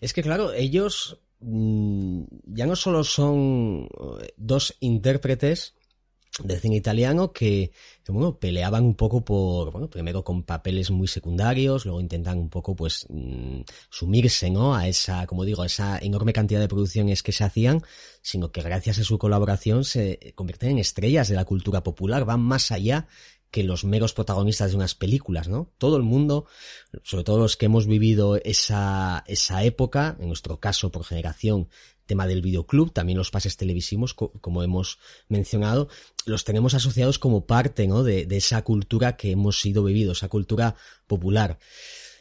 Es que claro, ellos ya no solo son eh, dos intérpretes de cine italiano que, peleaban un poco por, bueno, primero con papeles muy secundarios, luego intentan un poco, pues, mm, sumirse, ¿no? A esa, como digo, a esa enorme cantidad de producciones que se hacían, sino que gracias a su colaboración se convierten en estrellas de la cultura popular, van más allá que los meros protagonistas de unas películas, ¿no? Todo el mundo, sobre todo los que hemos vivido esa, esa época, en nuestro caso por generación, tema del videoclub, también los pases televisivos, como hemos mencionado, los tenemos asociados como parte, ¿no? De, esa cultura que hemos ido vivido, esa cultura popular.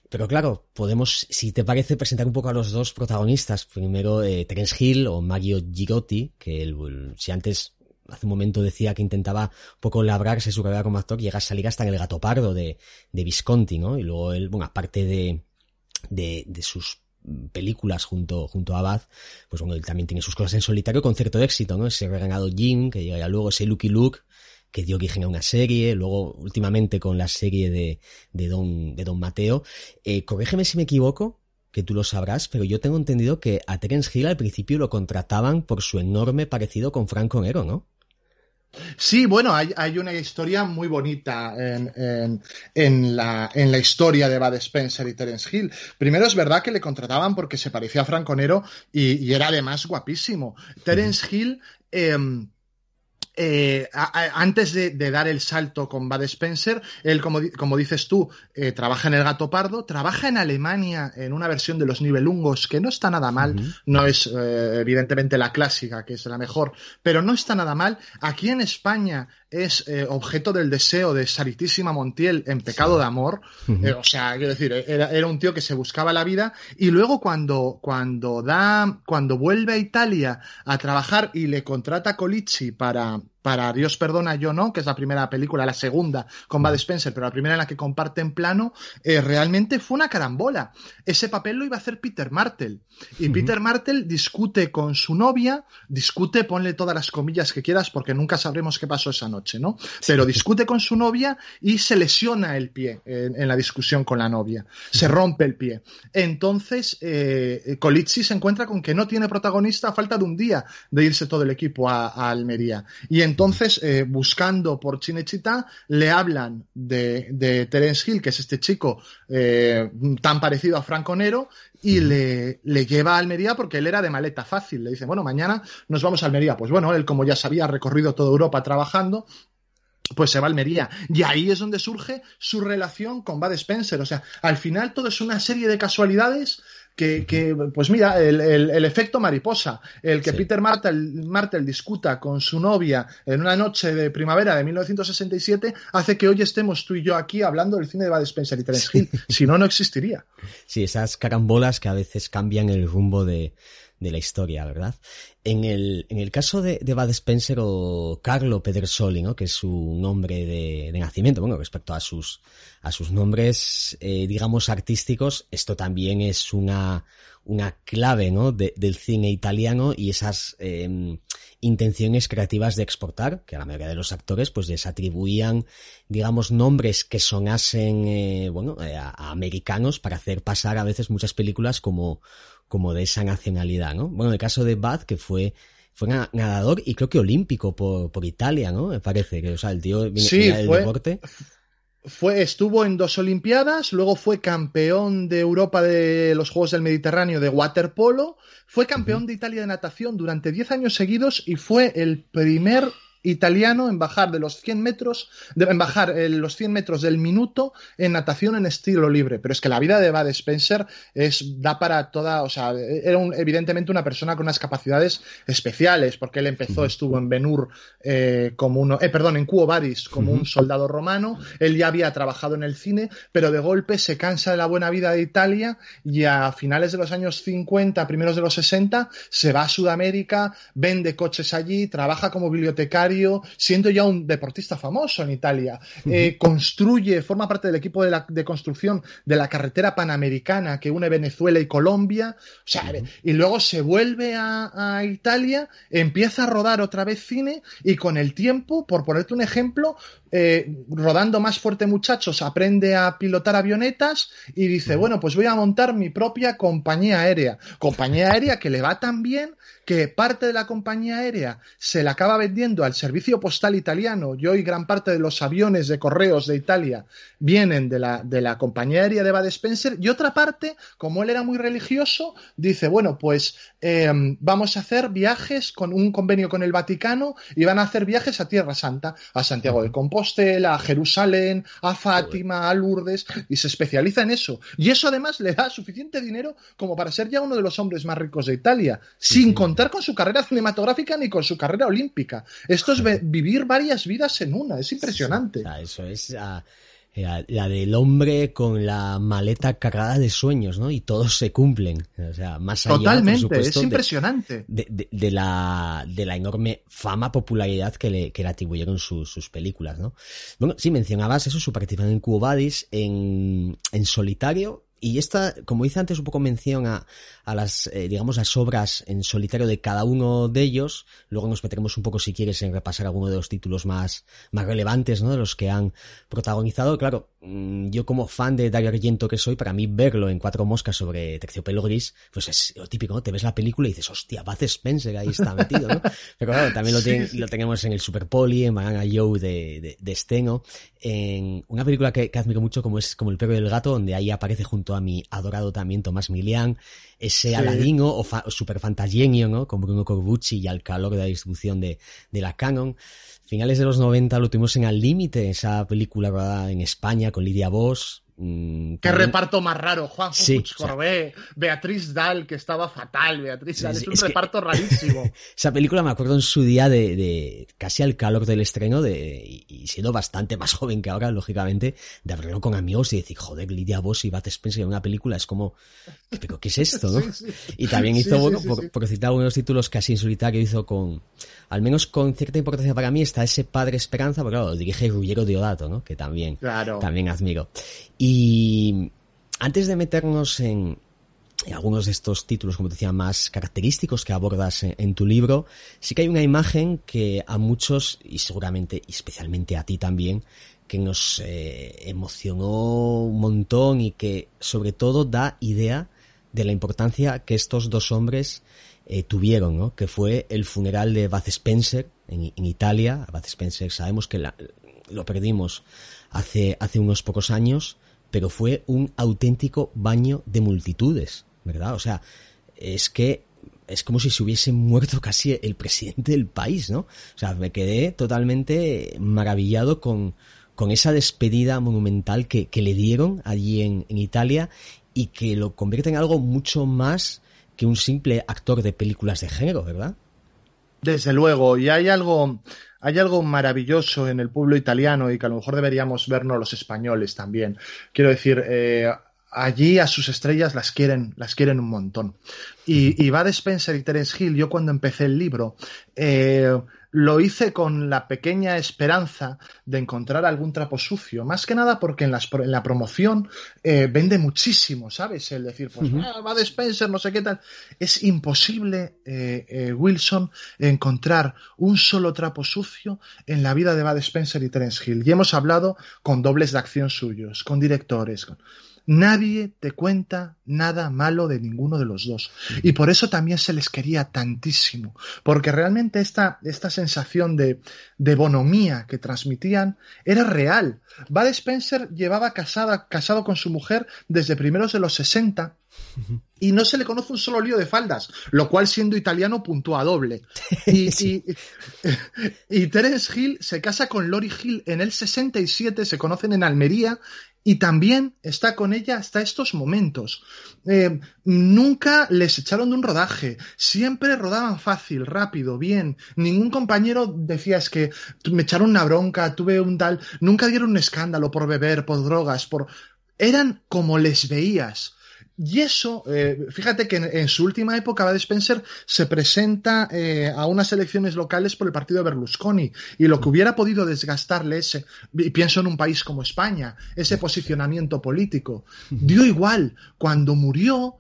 Pero claro, podemos, si te parece, presentar un poco a los dos protagonistas. Primero, eh, Terence Hill o Mario Girotti, que el, si antes hace un momento decía que intentaba un poco labrarse su carrera como actor, llega a salir hasta en el gato pardo de, de Visconti, ¿no? Y luego él, bueno, aparte de, de, de sus películas junto, junto a Abad, pues bueno, él también tiene sus cosas en solitario con cierto éxito, ¿no? Ese reganado Jim, que llega luego, ese Lucky Luke, que dio origen a una serie, luego últimamente con la serie de, de Don, de Don Mateo. Eh, corrígeme si me equivoco, que tú lo sabrás, pero yo tengo entendido que a Terence Hill al principio lo contrataban por su enorme parecido con Franco Nero, ¿no? Sí, bueno, hay, una historia muy bonita en, la, historia de Bud Spencer y Terence Hill. Primero es verdad que le contrataban porque se parecía a Franco Nero y, era además guapísimo. Terence Hill em, eh, antes de, dar el salto con Bud Spencer, él, como, como dices tú, eh, trabaja en El Gato Pardo, trabaja en Alemania en una versión de Los Nibelungos que no está nada mal, no es eh, evidentemente la clásica, que es la mejor, pero no está nada mal. Aquí en España es objeto del deseo de Saritísima Montiel en Pecado de Amor, o sea, quiero decir, era, era, un tío que se buscaba la vida y luego cuando, cuando da, cuando vuelve a Italia a trabajar y le contrata Colici para, para Dios perdona, yo no, que es la primera película, la segunda con Bud Spencer, pero la primera en la que comparten plano, eh, realmente fue una carambola. Ese papel lo iba a hacer Peter Martel. Y Peter Martel discute con su novia, discute, ponle todas las comillas que quieras porque nunca sabremos qué pasó esa noche, ¿no? Pero discute con su novia y se lesiona el pie en, la discusión con la novia. Se rompe el pie. Entonces, eh, Colizzi se encuentra con que no tiene protagonista a falta de un día de irse todo el equipo a, a Almería. Y entonces, eh, buscando por Chinechita, le hablan de, de, Terence Hill, que es este chico eh, tan parecido a Franco Nero, y le, le, lleva a Almería porque él era de maleta fácil. Le dicen, bueno, mañana nos vamos a Almería. Pues bueno, él como ya sabía, ha recorrido toda Europa trabajando, pues se va a Almería. Y ahí es donde surge su relación con Bud Spencer. O sea, al final todo es una serie de casualidades que, pues mira, el, efecto mariposa, el que Peter Martel, Martel, discuta con su novia en una noche de primavera de 1967 hace que hoy estemos tú y yo aquí hablando del cine de Bud Spencer y Terence Hill. Si no, no existiría. Sí, esas carambolas que a veces cambian el rumbo de, de la historia, ¿verdad? En el, en el caso de, de Bud Spencer o Carlo Pedersoli, ¿no? que es su nombre de, nacimiento, bueno, respecto a sus, a sus nombres, eh, digamos, artísticos, esto también es una, una clave, ¿no? del cine italiano y esas em, intenciones creativas de exportar, que a la mayoría de los actores pues les atribuían, digamos, nombres que sonasen, eh, bueno, eh, a, americanos para hacer pasar a veces muchas películas como, como de esa nacionalidad, ¿no? Bueno, en el caso de Bad, que fue fue nadador y creo que olímpico por, por Italia, ¿no? Me parece que, o sea, el tío viene, sí, del deporte. Fue, estuvo en dos Olimpiadas, luego fue campeón de Europa de los Juegos del Mediterráneo de waterpolo, fue campeón de Italia de natación durante 10 años seguidos y fue el primer italiano en bajar de los 100 metros, en bajar eh, los 100 metros del minuto en natación en estilo libre. Pero es que la vida de Bud Spencer es, da para toda, o sea, era evidentemente una persona con unas capacidades especiales, porque él empezó, estuvo en Benur eh, como uno, eh, perdón, en Cuo Vadis como un soldado romano, él ya había trabajado en el cine, pero de golpe se cansa de la buena vida de Italia y a finales de los años 50, primeros de los 60, se va a Sudamérica, vende coches allí, trabaja como bibliotecario, siendo ya un deportista famoso en Italia, eh, construye, forma parte del equipo de, la, de, construcción de la carretera panamericana que une Venezuela y Colombia, o sea, y luego se vuelve a, a Italia, empieza a rodar otra vez cine y con el tiempo, por ponerte un ejemplo, eh, rodando más fuerte muchachos, aprende a pilotar avionetas y dice, bueno, pues voy a montar mi propia compañía aérea. Compañía aérea que le va tan bien que parte de la compañía aérea se la acaba vendiendo al servicio postal italiano y hoy gran parte de los aviones de correos de Italia vienen de la, de la compañía aérea de Bad Spencer y otra parte, como él era muy religioso, dice, bueno, pues em, vamos a hacer viajes con un convenio con el Vaticano y van a hacer viajes a Tierra Santa, a Santiago de Compostela, a Jerusalén, a Fátima, a Lourdes y se especializa en eso. Y eso además le da suficiente dinero como para ser ya uno de los hombres más ricos de Italia, sin contar con su carrera cinematográfica ni con su carrera olímpica. Esto es vivir varias vidas en una, es impresionante. eso es ah, la, del hombre con la maleta cargada de sueños, ¿no? Y todos se cumplen. O sea, más allá, Totalmente, es impresionante. De, la, de la enorme fama, popularidad que le, que le atribuyeron sus, películas, ¿no? Bueno, sí, mencionabas eso, su participación en Cubadis, en, en solitario, y esta, como hice antes, un poco mención a, a las, eh, digamos, las obras en solitario de cada uno de ellos. Luego nos meteremos un poco, si quieres, en repasar alguno de los títulos más, más relevantes, ¿no? De los que han protagonizado. Claro, mm, yo como fan de Dario Argento que soy, para mí verlo en Cuatro Moscas sobre Terciopelo Gris, pues es lo típico, ¿no? Te ves la película y dices, hostia, Bud Spencer ahí está metido, ¿no? Pero claro, también lo, lo tenemos en el Super Poli, en Banana Joe de, de, de Steno, en una película que, que admiro mucho como es como El perro del gato, donde ahí aparece junto a mi adorado también Tomás Milian, ese Aladino o, Super Fantagenio, ¿no? Con Bruno Corbucci y al calor de la distribución de, de la Canon. Finales de los 90 lo tuvimos en Al Límite, esa película rodada en España con Lidia Voss, Mm, Qué reparto más raro, Juan sí, Beatriz Dal, que estaba fatal, Beatriz Dal, es un reparto rarísimo. Esa película me acuerdo en su día de, casi al calor del estreno de, y, siendo bastante más joven que ahora, lógicamente, de verlo con amigos y decir, joder, Lidia Boss y Bud Spencer en una película, es como, pero ¿qué es esto, no? Y también hizo, bueno, por, citar uno de los títulos casi en solitario, hizo con, al menos con cierta importancia para mí, está ese Padre Esperanza, porque claro, lo dirige Ruggiero Diodato, ¿no? Que también, también admiro. Y antes de meternos en, algunos de estos títulos, como te decía, más característicos que abordas en, tu libro, sí que hay una imagen que a muchos, y seguramente, especialmente a ti también, que nos eh, emocionó un montón y que sobre todo da idea de la importancia que estos dos hombres eh, tuvieron, ¿no? que fue el funeral de Bath Spencer en, Italia. Bath Spencer sabemos que lo perdimos hace, hace unos pocos años, pero fue un auténtico baño de multitudes, ¿verdad? O sea, es que es como si se hubiese muerto casi el presidente del país, ¿no? O sea, me quedé totalmente maravillado con, con esa despedida monumental que, que le dieron allí en, en, Italia y que lo convierte en algo mucho más que un simple actor de películas de género, ¿verdad? Desde luego, y hay algo, hay algo maravilloso en el pueblo italiano y que a lo mejor deberíamos vernos los españoles también. Quiero decir, eh, allí a sus estrellas las quieren, las quieren un montón. Y, y Bud Spencer y Terence Hill, yo cuando empecé el libro, eh, lo hice con la pequeña esperanza de encontrar algún trapo sucio, más que nada porque en, la promoción eh, vende muchísimo, ¿sabes? El decir, pues va ah, de Spencer, no sé qué tal. Es imposible, eh, eh, Wilson, encontrar un solo trapo sucio en la vida de Bud Spencer y Terence Hill. Y hemos hablado con dobles de acción suyos, con directores, con Nadie te cuenta nada malo de ninguno de los dos. Y por eso también se les quería tantísimo. Porque realmente esta, esta sensación de, de bonomía que transmitían era real. Bud Spencer llevaba casada, casado con su mujer desde primeros de los 60 y no se le conoce un solo lío de faldas, lo cual siendo italiano puntúa doble. Y, y, Terence Hill se casa con Lori Hill en el 67, se conocen en Almería y también está con ella hasta estos momentos. Eh, nunca les echaron de un rodaje, siempre rodaban fácil, rápido, bien. Ningún compañero decía es que me echaron una bronca, tuve un tal, nunca dieron un escándalo por beber, por drogas, por... Eran como les veías y eso, eh, fíjate que en, su última época, Bud Spencer se presenta eh, a unas elecciones locales por el partido de Berlusconi. Y lo que hubiera podido desgastarle ese, y pienso en un país como España, ese posicionamiento político, dio igual. Cuando murió,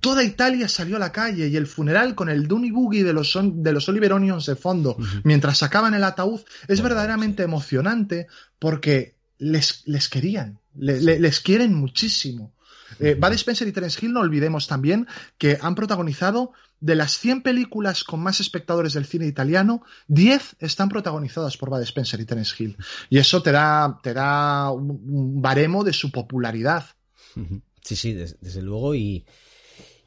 toda Italia salió a la calle y el funeral con el Dunny Boogie de los, de los Oliver Onions de fondo, mientras sacaban el ataúd, es verdaderamente emocionante porque les, les querían, les quieren muchísimo. Eh, Spencer y Terence Hill, no olvidemos también que han protagonizado de las 100 películas con más espectadores del cine italiano, 10 están protagonizadas por Bud Spencer y Terence Hill. Y eso te da, te da un baremo de su popularidad. Sí, sí, desde, luego. Y,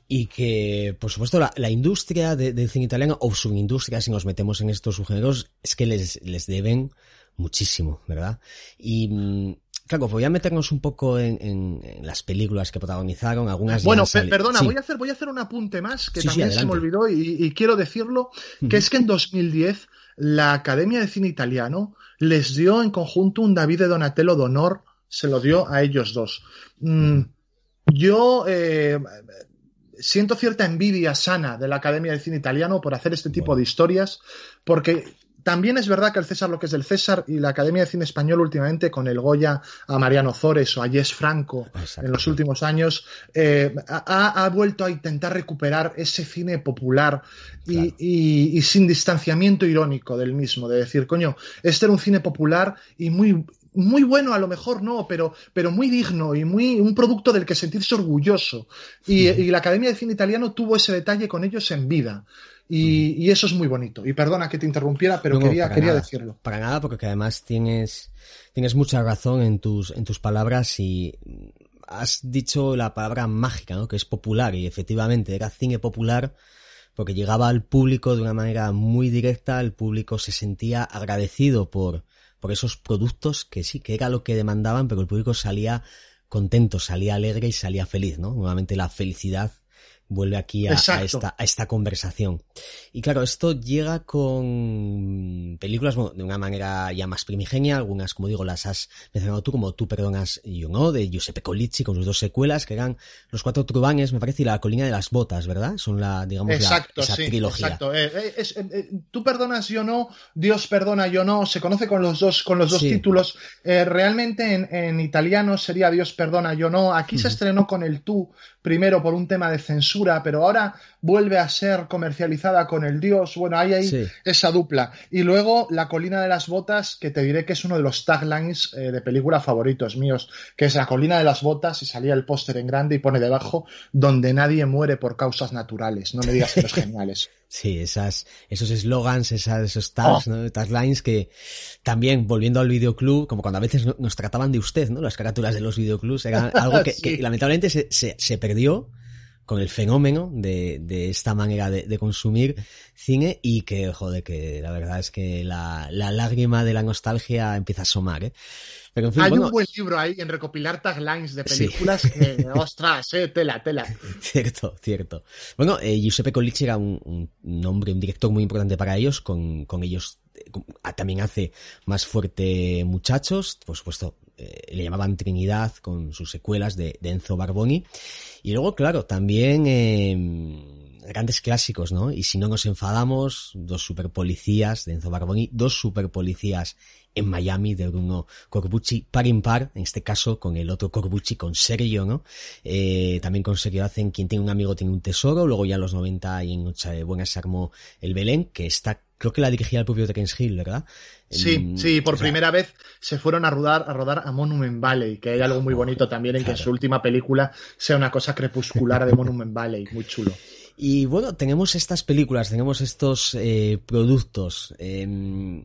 y que, por supuesto, la, industria del cine italiano, o subindustria, si nos metemos en estos subgéneros, es que les, les deben muchísimo, ¿verdad? Y mm, Claro, voy a meternos un poco en, las películas que protagonizaron, algunas. Bueno, perdona, voy, a hacer, voy a hacer un apunte más que también se me olvidó y, quiero decirlo, que es que en 2010 la Academia de Cine Italiano les dio en conjunto un David de Donatello de honor, se lo dio a ellos dos. Mm, yo eh, siento cierta envidia sana de la Academia de Cine Italiano por hacer este tipo de historias, porque también es verdad que el César lo que es del César y la Academia de Cine Español últimamente con el Goya a Mariano Zores o a Yes Franco en los últimos años eh, ha, vuelto a intentar recuperar ese cine popular y, sin distanciamiento irónico del mismo, de decir, coño, este era un cine popular y muy, muy bueno a lo mejor no, pero, pero muy digno y muy un producto del que sentirse orgulloso. Y, y, la Academia de Cine Italiano tuvo ese detalle con ellos en vida. Y, eso es muy bonito. Y perdona que te interrumpiera, pero quería, quería decirlo. Para nada, porque además tienes, tienes mucha razón en tus, en tus palabras y has dicho la palabra mágica, ¿no? Que es popular y efectivamente era cine popular porque llegaba al público de una manera muy directa, el público se sentía agradecido por, por esos productos que sí, que era lo que demandaban, pero el público salía contento, salía alegre y salía feliz, ¿no? Nuevamente la felicidad vuelve aquí a, esta, a, esta, conversación. Y claro, esto llega con películas de una manera ya más primigenia, algunas, como digo, las has mencionado tú, como Tú perdonas yo no, de Giuseppe Colici, con sus dos secuelas, que eran Los Cuatro Trubanes, me parece, y La Colina de las Botas, ¿verdad? Son la, digamos, exacto, la, esa sí, trilogía. Exacto, eh, eh, eh, Tú perdonas yo no, Dios perdona yo no, se conoce con los dos, con los dos títulos. realmente en, italiano sería Dios perdona yo no. Aquí se estrenó con el tú, primero por un tema de censura, pero ahora vuelve a ser comercializada con el Dios. Bueno, hay ahí esa dupla. Y luego La colina de las botas, que te diré que es uno de los taglines eh, de película favoritos míos, que es La colina de las botas y salía el póster en grande y pone debajo donde nadie muere por causas naturales. No me digas que los geniales. Sí, esas, esos eslogans, esos tags, oh. taglines que también, volviendo al videoclub, como cuando a veces nos trataban de usted, ¿no? Las carátulas de los videoclubs, era algo que, que lamentablemente se, se, se perdió con el fenómeno de, de esta manera de, de, consumir cine y que, joder, que la verdad es que la, la lágrima de la nostalgia empieza a asomar, ¿eh? Pero en fin, Hay un buen libro ahí en recopilar taglines de películas que, ostras, eh, tela, tela. Cierto, cierto. Bueno, eh, Giuseppe Colici era un, un, nombre, un director muy importante para ellos, con, con ellos también hace más fuerte muchachos, por supuesto, eh, le llamaban Trinidad con sus secuelas de, Enzo Barboni. Y luego, claro, también eh, grandes clásicos, ¿no? Y si no nos enfadamos, dos super policías de Enzo Barboni, dos super policías en Miami de Bruno Corbucci, par par, en este caso con el otro Corbucci, con Sergio, ¿no? Eh, también con Sergio hacen Quien tiene un amigo tiene un tesoro, luego ya en los 90 y en Noche Buena se armó el Belén, que está creo que la dirigía el propio Terence Hill, ¿verdad? Sí, sí, por primera vez se fueron a rodar, a rodar a Monument Valley, que hay algo muy bonito también en que su última película sea una cosa crepuscular de Monument Valley, muy chulo. Y bueno, tenemos estas películas, tenemos estos eh, productos. Em,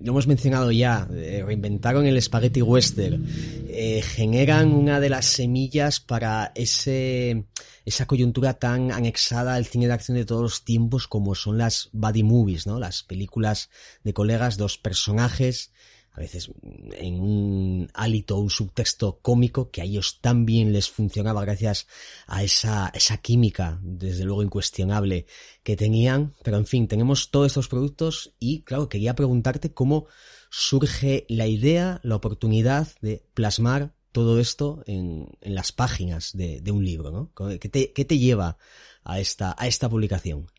lo hemos mencionado ya, eh, reinventaron el spaghetti western, eh, generan una de las semillas para ese, esa coyuntura tan anexada al cine de acción de todos los tiempos como son las buddy movies, ¿no? Las películas de colegas, dos personajes a veces en un hálito, un subtexto cómico que a ellos también les funcionaba gracias a esa, esa química, desde luego incuestionable, que tenían. Pero en fin, tenemos todos estos productos y claro, quería preguntarte cómo surge la idea, la oportunidad de plasmar todo esto en, en las páginas de, de, un libro, ¿no? ¿Qué te, qué te lleva a esta, a esta publicación?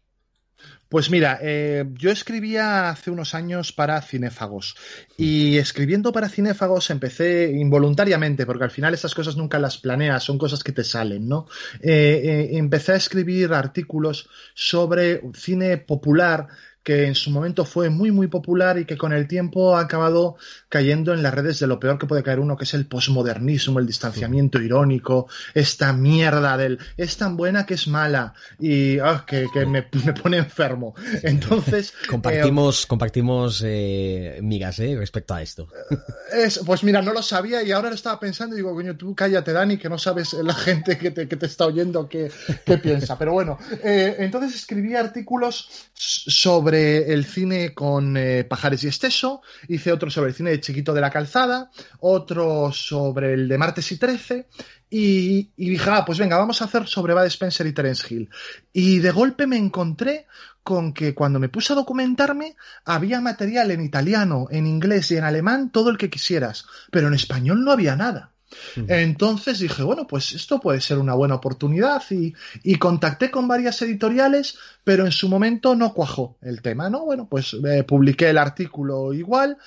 Pues mira, eh, yo escribía hace unos años para cinéfagos y escribiendo para cinéfagos empecé involuntariamente, porque al final esas cosas nunca las planeas, son cosas que te salen, ¿no? Eh, eh, empecé a escribir artículos sobre cine popular que en su momento fue muy muy popular y que con el tiempo ha acabado cayendo en las redes de lo peor que puede caer uno, que es el posmodernismo, el distanciamiento irónico, esta mierda del es tan buena que es mala y ah, que, me, pone enfermo. Entonces... compartimos eh, compartimos eh, migas eh, respecto a esto. Es, pues mira, no lo sabía y ahora lo estaba pensando y digo, coño, tú cállate, Dani, que no sabes la gente que te, que te está oyendo qué, qué piensa. Pero bueno, entonces escribí artículos sobre el cine con eh, Pajares y Esteso, hice otro sobre el cine de Chiquito de la Calzada, otro sobre el de Martes y Trece, y, dije, ah, pues venga, vamos a hacer sobre Bad Spencer y Terence Hill. Y de golpe me encontré con que cuando me puse a documentarme había material en italiano, en inglés y en alemán, todo el que quisieras, pero en español no había nada. Entonces dije, bueno, pues esto puede ser una buena oportunidad y, contacté con varias editoriales, pero en su momento no cuajó el tema, ¿no? Bueno, pues eh, publiqué el artículo igual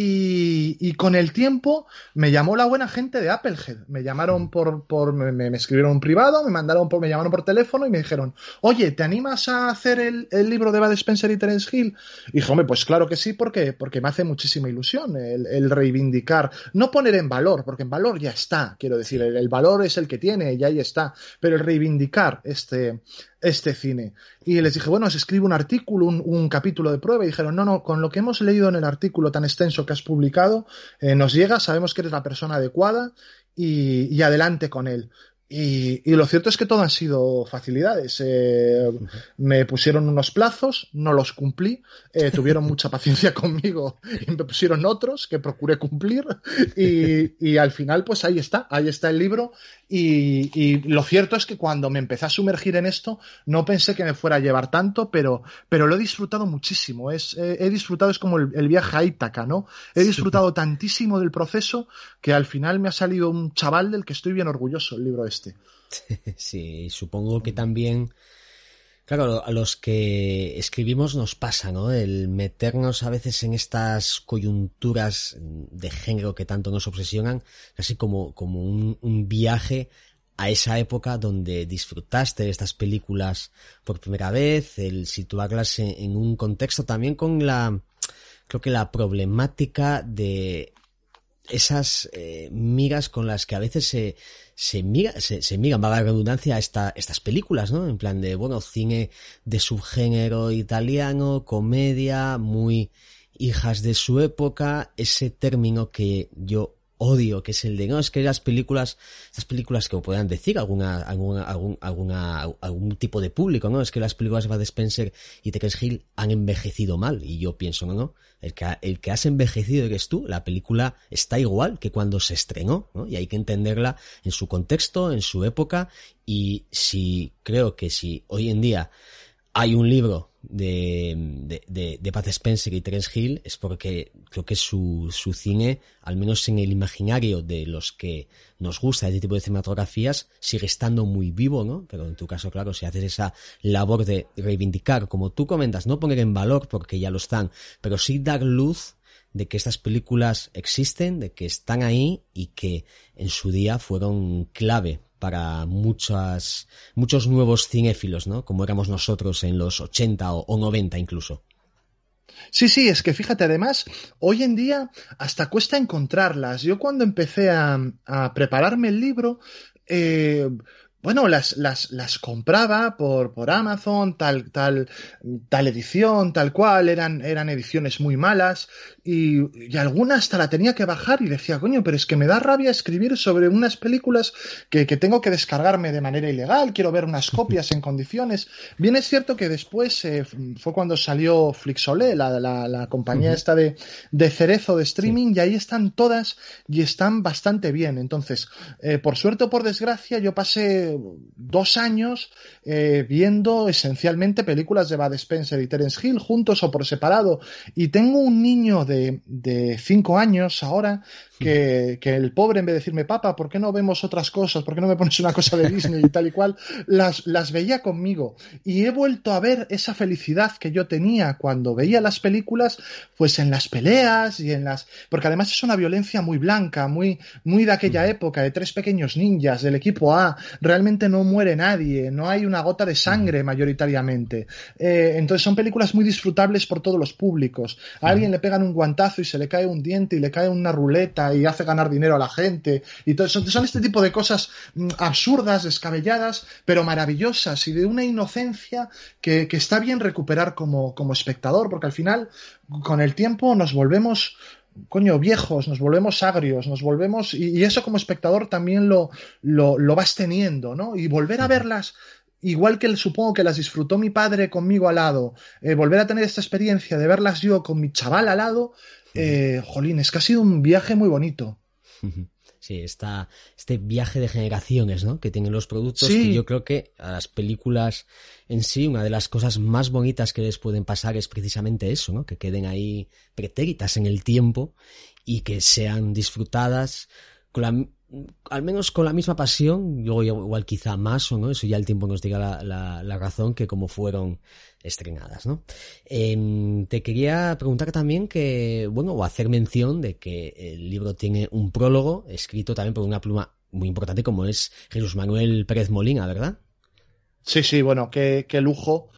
y, con el tiempo me llamó la buena gente de Applehead. Me llamaron por, por me, escribieron en privado, me mandaron por, me llamaron por teléfono y me dijeron, oye, ¿te animas a hacer el, libro de Bad Spencer y Terence Hill? Y dije, hombre, pues claro que sí, porque, porque me hace muchísima ilusión el, reivindicar, no poner en valor, porque en valor ya está, quiero decir, el, valor es el que tiene y ahí está, pero el reivindicar este, este cine. Y les dije, bueno, os escribo un artículo, un, capítulo de prueba, y dijeron, no, no, con lo que hemos leído en el artículo tan extenso que has publicado, eh, nos llega, sabemos que eres la persona adecuada y, y adelante con él. Y, lo cierto es que todo han sido facilidades. Eh, me pusieron unos plazos, no los cumplí, eh, tuvieron mucha paciencia conmigo y me pusieron otros que procuré cumplir y, al final pues ahí está, ahí está el libro y, lo cierto es que cuando me empecé a sumergir en esto no pensé que me fuera a llevar tanto, pero, pero lo he disfrutado muchísimo. Es, he disfrutado, es como el, viaje a Ítaca, ¿no? He disfrutado tantísimo del proceso que al final me ha salido un chaval del que estoy bien orgulloso el libro este. Sí, supongo que también, claro, a los que escribimos nos pasa, ¿no? El meternos a veces en estas coyunturas de género que tanto nos obsesionan, así como, como un, viaje a esa época donde disfrutaste de estas películas por primera vez, el situarlas en, un contexto también con la, creo que la problemática de esas eh, migas con las que a veces se, se miga, se, se migan, va a la redundancia, a esta, estas películas, ¿no? En plan de, bueno, cine de subgénero italiano, comedia, muy hijas de su época, ese término que yo odio, que es el de, no, es que las películas, estas películas que puedan decir alguna, alguna, algún, alguna, algún tipo de público, ¿no? Es que las películas de Bad Spencer y Terence Hill han envejecido mal. Y yo pienso, no, no. El que, el que has envejecido eres tú. La película está igual que cuando se estrenó, ¿no? Y hay que entenderla en su contexto, en su época. Y si, creo que si hoy en día hay un libro de, de, de, de Pat Spencer y Terence Hill es porque creo que su, su cine, al menos en el imaginario de los que nos gusta este tipo de cinematografías, sigue estando muy vivo, ¿no? Pero en tu caso, claro, si haces esa labor de reivindicar, como tú comentas, no poner en valor porque ya lo están, pero sí dar luz de que estas películas existen, de que están ahí y que en su día fueron clave para muchas, muchos nuevos cinéfilos, ¿no? Como éramos nosotros en los 80 o, 90 incluso. Sí, sí, es que fíjate, además, hoy en día hasta cuesta encontrarlas. Yo cuando empecé a, a prepararme el libro, eh, bueno, las, las, las compraba por, por Amazon, tal, tal, tal edición, tal cual, eran, eran ediciones muy malas, y, y alguna hasta la tenía que bajar y decía, coño, pero es que me da rabia escribir sobre unas películas que, que tengo que descargarme de manera ilegal, quiero ver unas copias en condiciones. Bien es cierto que después eh, fue cuando salió Flixolé, la, la, la compañía uh -huh. esta de, de cerezo de streaming, sí. y ahí están todas y están bastante bien. Entonces, eh, por suerte o por desgracia, yo pasé dos años eh, viendo esencialmente películas de Bud Spencer y Terence Hill juntos o por separado. Y tengo un niño de, de cinco años ahora que, que, el pobre, en vez de decirme, papá, ¿por qué no vemos otras cosas? ¿Por qué no me pones una cosa de Disney y tal y cual? Las, las veía conmigo. Y he vuelto a ver esa felicidad que yo tenía cuando veía las películas, pues en las peleas y en las. Porque además es una violencia muy blanca, muy, muy de aquella época, de tres pequeños ninjas del equipo A. Realmente no muere nadie, no hay una gota de sangre mayoritariamente. Eh, entonces son películas muy disfrutables por todos los públicos. A alguien le pegan un guantazo y se le cae un diente y le cae una ruleta y hace ganar dinero a la gente. Y todo eso. Son este tipo de cosas mm, absurdas, descabelladas, pero maravillosas y de una inocencia que, que está bien recuperar como, como espectador, porque al final, con el tiempo, nos volvemos coño, viejos, nos volvemos agrios, nos volvemos, y, y eso como espectador también lo, lo, lo, vas teniendo, ¿no? Y volver a verlas, igual que supongo que las disfrutó mi padre conmigo al lado, eh, volver a tener esta experiencia de verlas yo con mi chaval al lado, eh, jolín, es que ha sido un viaje muy bonito. Sí, esta, este viaje de generaciones, ¿no? Que tienen los productos, sí. que yo creo que a las películas en sí, una de las cosas más bonitas que les pueden pasar es precisamente eso, ¿no? Que queden ahí pretéritas en el tiempo y que sean disfrutadas con la, al menos con la misma pasión, luego igual quizá más o no, eso ya el tiempo nos diga la, razón que como fueron estrenadas, ¿no? Eh, te quería preguntar también que, bueno, o hacer mención de que el libro tiene un prólogo escrito también por una pluma muy importante como es Jesús Manuel Pérez Molina, ¿verdad? Sí, sí, bueno, qué, qué lujo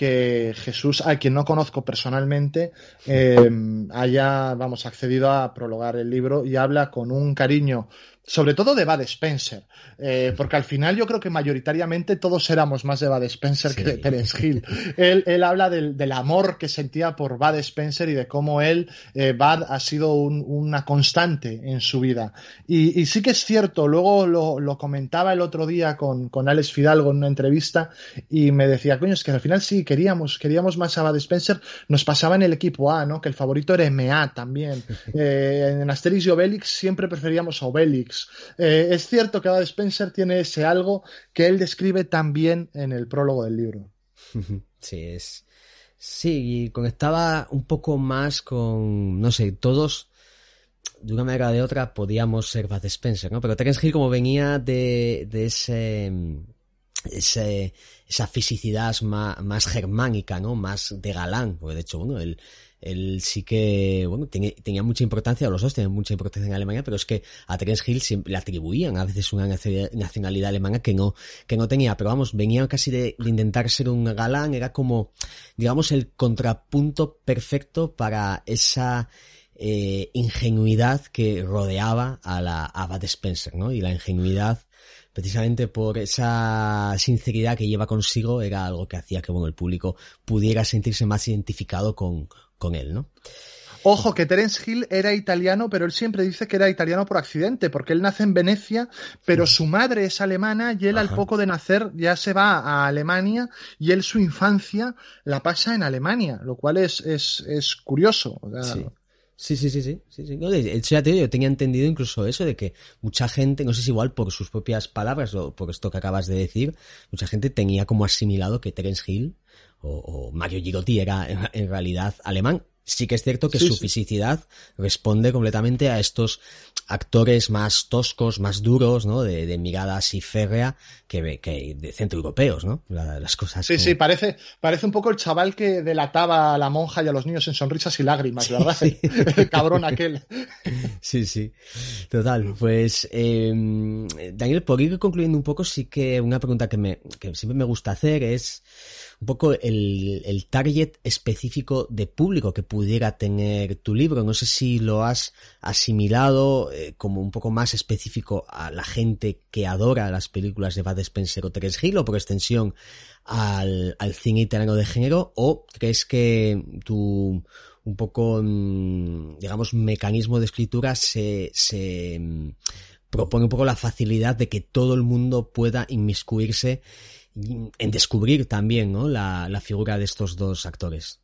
que Jesús, a quien no conozco personalmente, eh, haya, vamos, accedido a prologar el libro y habla con un cariño sobre todo de Bud Spencer, eh, porque al final yo creo que mayoritariamente todos éramos más de Bud Spencer sí. que de Terence Hill. él, él, habla del, del, amor que sentía por Bud Spencer y de cómo él, eh, Bud, ha sido un, una constante en su vida. Y, y, sí que es cierto, luego lo, lo comentaba el otro día con, con, Alex Fidalgo en una entrevista y me decía, coño, es que al final sí queríamos, queríamos más a Bud Spencer, nos pasaba en el equipo A, ¿no? Que el favorito era MA también. Eh, en Asterix y Obelix siempre preferíamos a Obelix. Eh, es cierto que Bud Spencer tiene ese algo que él describe también en el prólogo del libro. Sí, es. Sí, y conectaba un poco más con, no sé, todos de una manera o de otra podíamos ser Bud Spencer, ¿no? Pero Terence Hill como venía de, de ese, esa fisicidad más, más germánica, ¿no? Más de galán, porque de hecho, bueno, él, él sí que, bueno, tenía, tenía mucha importancia, los dos tenían mucha importancia en Alemania, pero es que a Terence Hill siempre le atribuían a veces una nacionalidad alemana que no, que no tenía, pero vamos, venía casi de, de intentar ser un galán, era como, digamos, el contrapunto perfecto para esa, eh, ingenuidad que rodeaba a la a Bud Spencer, ¿no? Y la ingenuidad precisamente por esa sinceridad que lleva consigo era algo que hacía que bueno el público pudiera sentirse más identificado con, con él, ¿no? Ojo, que Terence Hill era italiano, pero él siempre dice que era italiano por accidente, porque él nace en Venecia, pero su madre es alemana y él Ajá. al poco de nacer ya se va a Alemania y él su infancia la pasa en Alemania, lo cual es, es, es curioso. O sea, sí. Sí, sí, sí, sí. sí, sí. De hecho, ya te digo, yo tenía entendido incluso eso de que mucha gente, no sé si igual por sus propias palabras o por esto que acabas de decir, mucha gente tenía como asimilado que Terence Hill o, Mario Girotti era en realidad alemán sí que es cierto que sí, su fisicidad responde completamente a estos actores más toscos, más duros, ¿no? De, de mirada así férrea que, que de centroeuropeos, ¿no? La, las cosas. Sí, como... sí, parece, parece un poco el chaval que delataba a la monja y a los niños en sonrisas y lágrimas, ¿verdad? Sí. el cabrón aquel. Sí, sí. Total. Pues, eh, Daniel, por ir concluyendo un poco, sí que una pregunta que, me, que siempre me gusta hacer es un poco el, el, target específico de público que pudiera tener tu libro. No sé si lo has asimilado eh, como un poco más específico a la gente que adora las películas de Bud Spencer o Terence Hill o por extensión al, al cine italiano de género o crees que tu un poco, mm, digamos, mecanismo de escritura se, se mm, propone un poco la facilidad de que todo el mundo pueda inmiscuirse en descubrir también la, la figura de estos dos actores.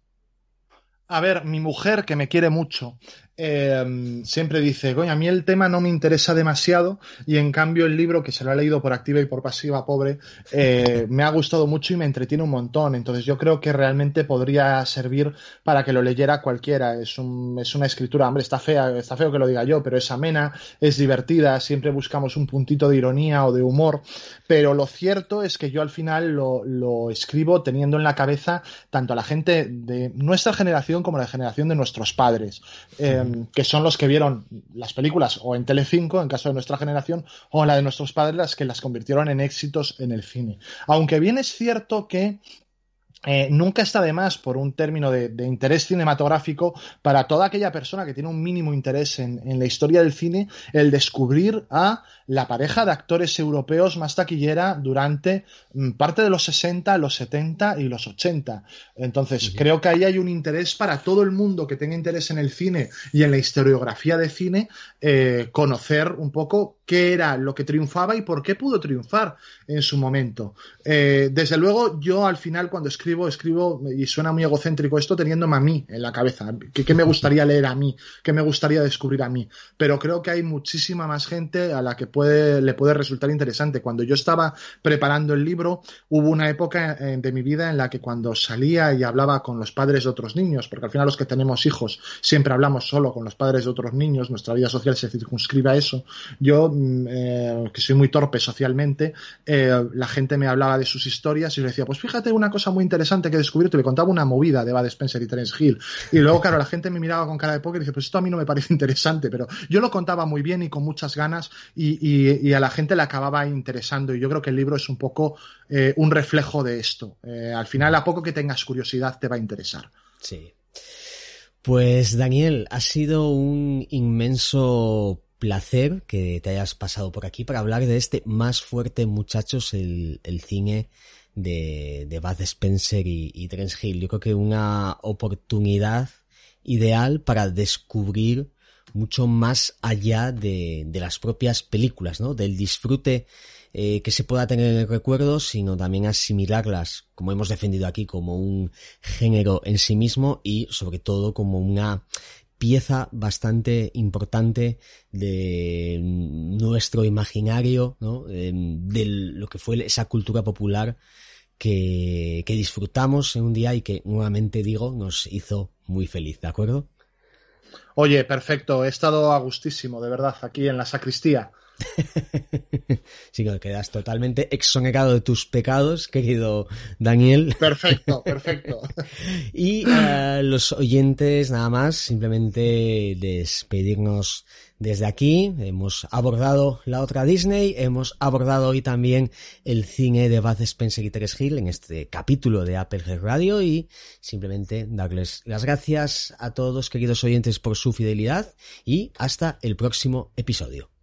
A ver, mi mujer, que me quiere mucho, eh, siempre dice, coño, a mí el tema no me interesa demasiado y en cambio el libro, que se lo ha leído por activa y por pasiva, pobre, eh, me ha gustado mucho y me entretiene un montón. Entonces yo creo que realmente podría servir para que lo leyera cualquiera. Es, un, es una escritura, hombre, está fea, está feo que lo diga yo, pero es amena, es divertida, siempre buscamos un puntito de ironía o de humor, pero lo cierto es que yo al final lo, lo escribo teniendo en la cabeza tanto a la gente de nuestra generación como a la generación de nuestros padres. Eh, que son los que vieron las películas o en Telecinco, en caso de nuestra generación, o en la de nuestros padres, las que las convirtieron en éxitos en el cine. Aunque bien es cierto que eh, nunca está de más por un término de, de, interés cinematográfico para toda aquella persona que tiene un mínimo interés en, en, la historia del cine el descubrir a la pareja de actores europeos más taquillera durante mm, parte de los 60, los 70 y los 80. Entonces, creo que ahí hay un interés para todo el mundo que tenga interés en el cine y en la historiografía de cine, eh, conocer un poco qué era lo que triunfaba y por qué pudo triunfar en su momento. Eh, desde luego, yo al final cuando escribo, escribo, y suena muy egocéntrico esto, teniéndome a mí en la cabeza, qué me gustaría leer a mí, qué me gustaría descubrir a mí. Pero creo que hay muchísima más gente a la que le puede resultar interesante. Cuando yo estaba preparando el libro, hubo una época eh, de mi vida en la que cuando salía y hablaba con los padres de otros niños, porque al final los que tenemos hijos siempre hablamos solo con los padres de otros niños, nuestra vida social se circunscribe a eso. Yo, eh, que soy muy torpe socialmente, eh, la gente me hablaba de sus historias y le decía, pues fíjate una cosa muy interesante que he descubierto, y le contaba una movida de Bad Spencer y Terence Hill. Y luego, claro, la gente me miraba con cara de póker y dice, pues esto a mí no me parece interesante, pero yo lo contaba muy bien y con muchas ganas y, y, a la gente le acababa interesando y yo creo que el libro es un poco eh, un reflejo de esto. Eh, al final, a poco que tengas curiosidad, te va a interesar. Sí. Pues Daniel, ha sido un inmenso placer que te hayas pasado por aquí para hablar de este más fuerte, muchachos, el cine de, de Bud Spencer y, y Hill. Yo creo que una oportunidad ideal para descubrir mucho más allá de, de las propias películas, ¿no? Del disfrute eh, que se pueda tener en el recuerdo, sino también asimilarlas, como hemos defendido aquí, como un género en sí mismo y sobre todo como una pieza bastante importante de nuestro imaginario, ¿no? de, de lo que fue esa cultura popular que, disfrutamos en un día y que nuevamente digo nos hizo muy feliz, ¿de acuerdo? Oye, perfecto, he estado a gustísimo, de verdad, aquí en la sacristía. sí, que quedas totalmente exonerado de tus pecados, querido Daniel. Perfecto, perfecto. y uh, los oyentes, nada más, simplemente despedirnos desde aquí. Hemos abordado la otra Disney, hemos abordado hoy también el cine de Bud Spencer y Teres Hill en este capítulo de Apple Radio y simplemente darles las gracias a todos, queridos oyentes, por su fidelidad y hasta el próximo episodio.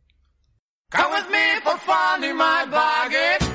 Come with me for fun in my buggy.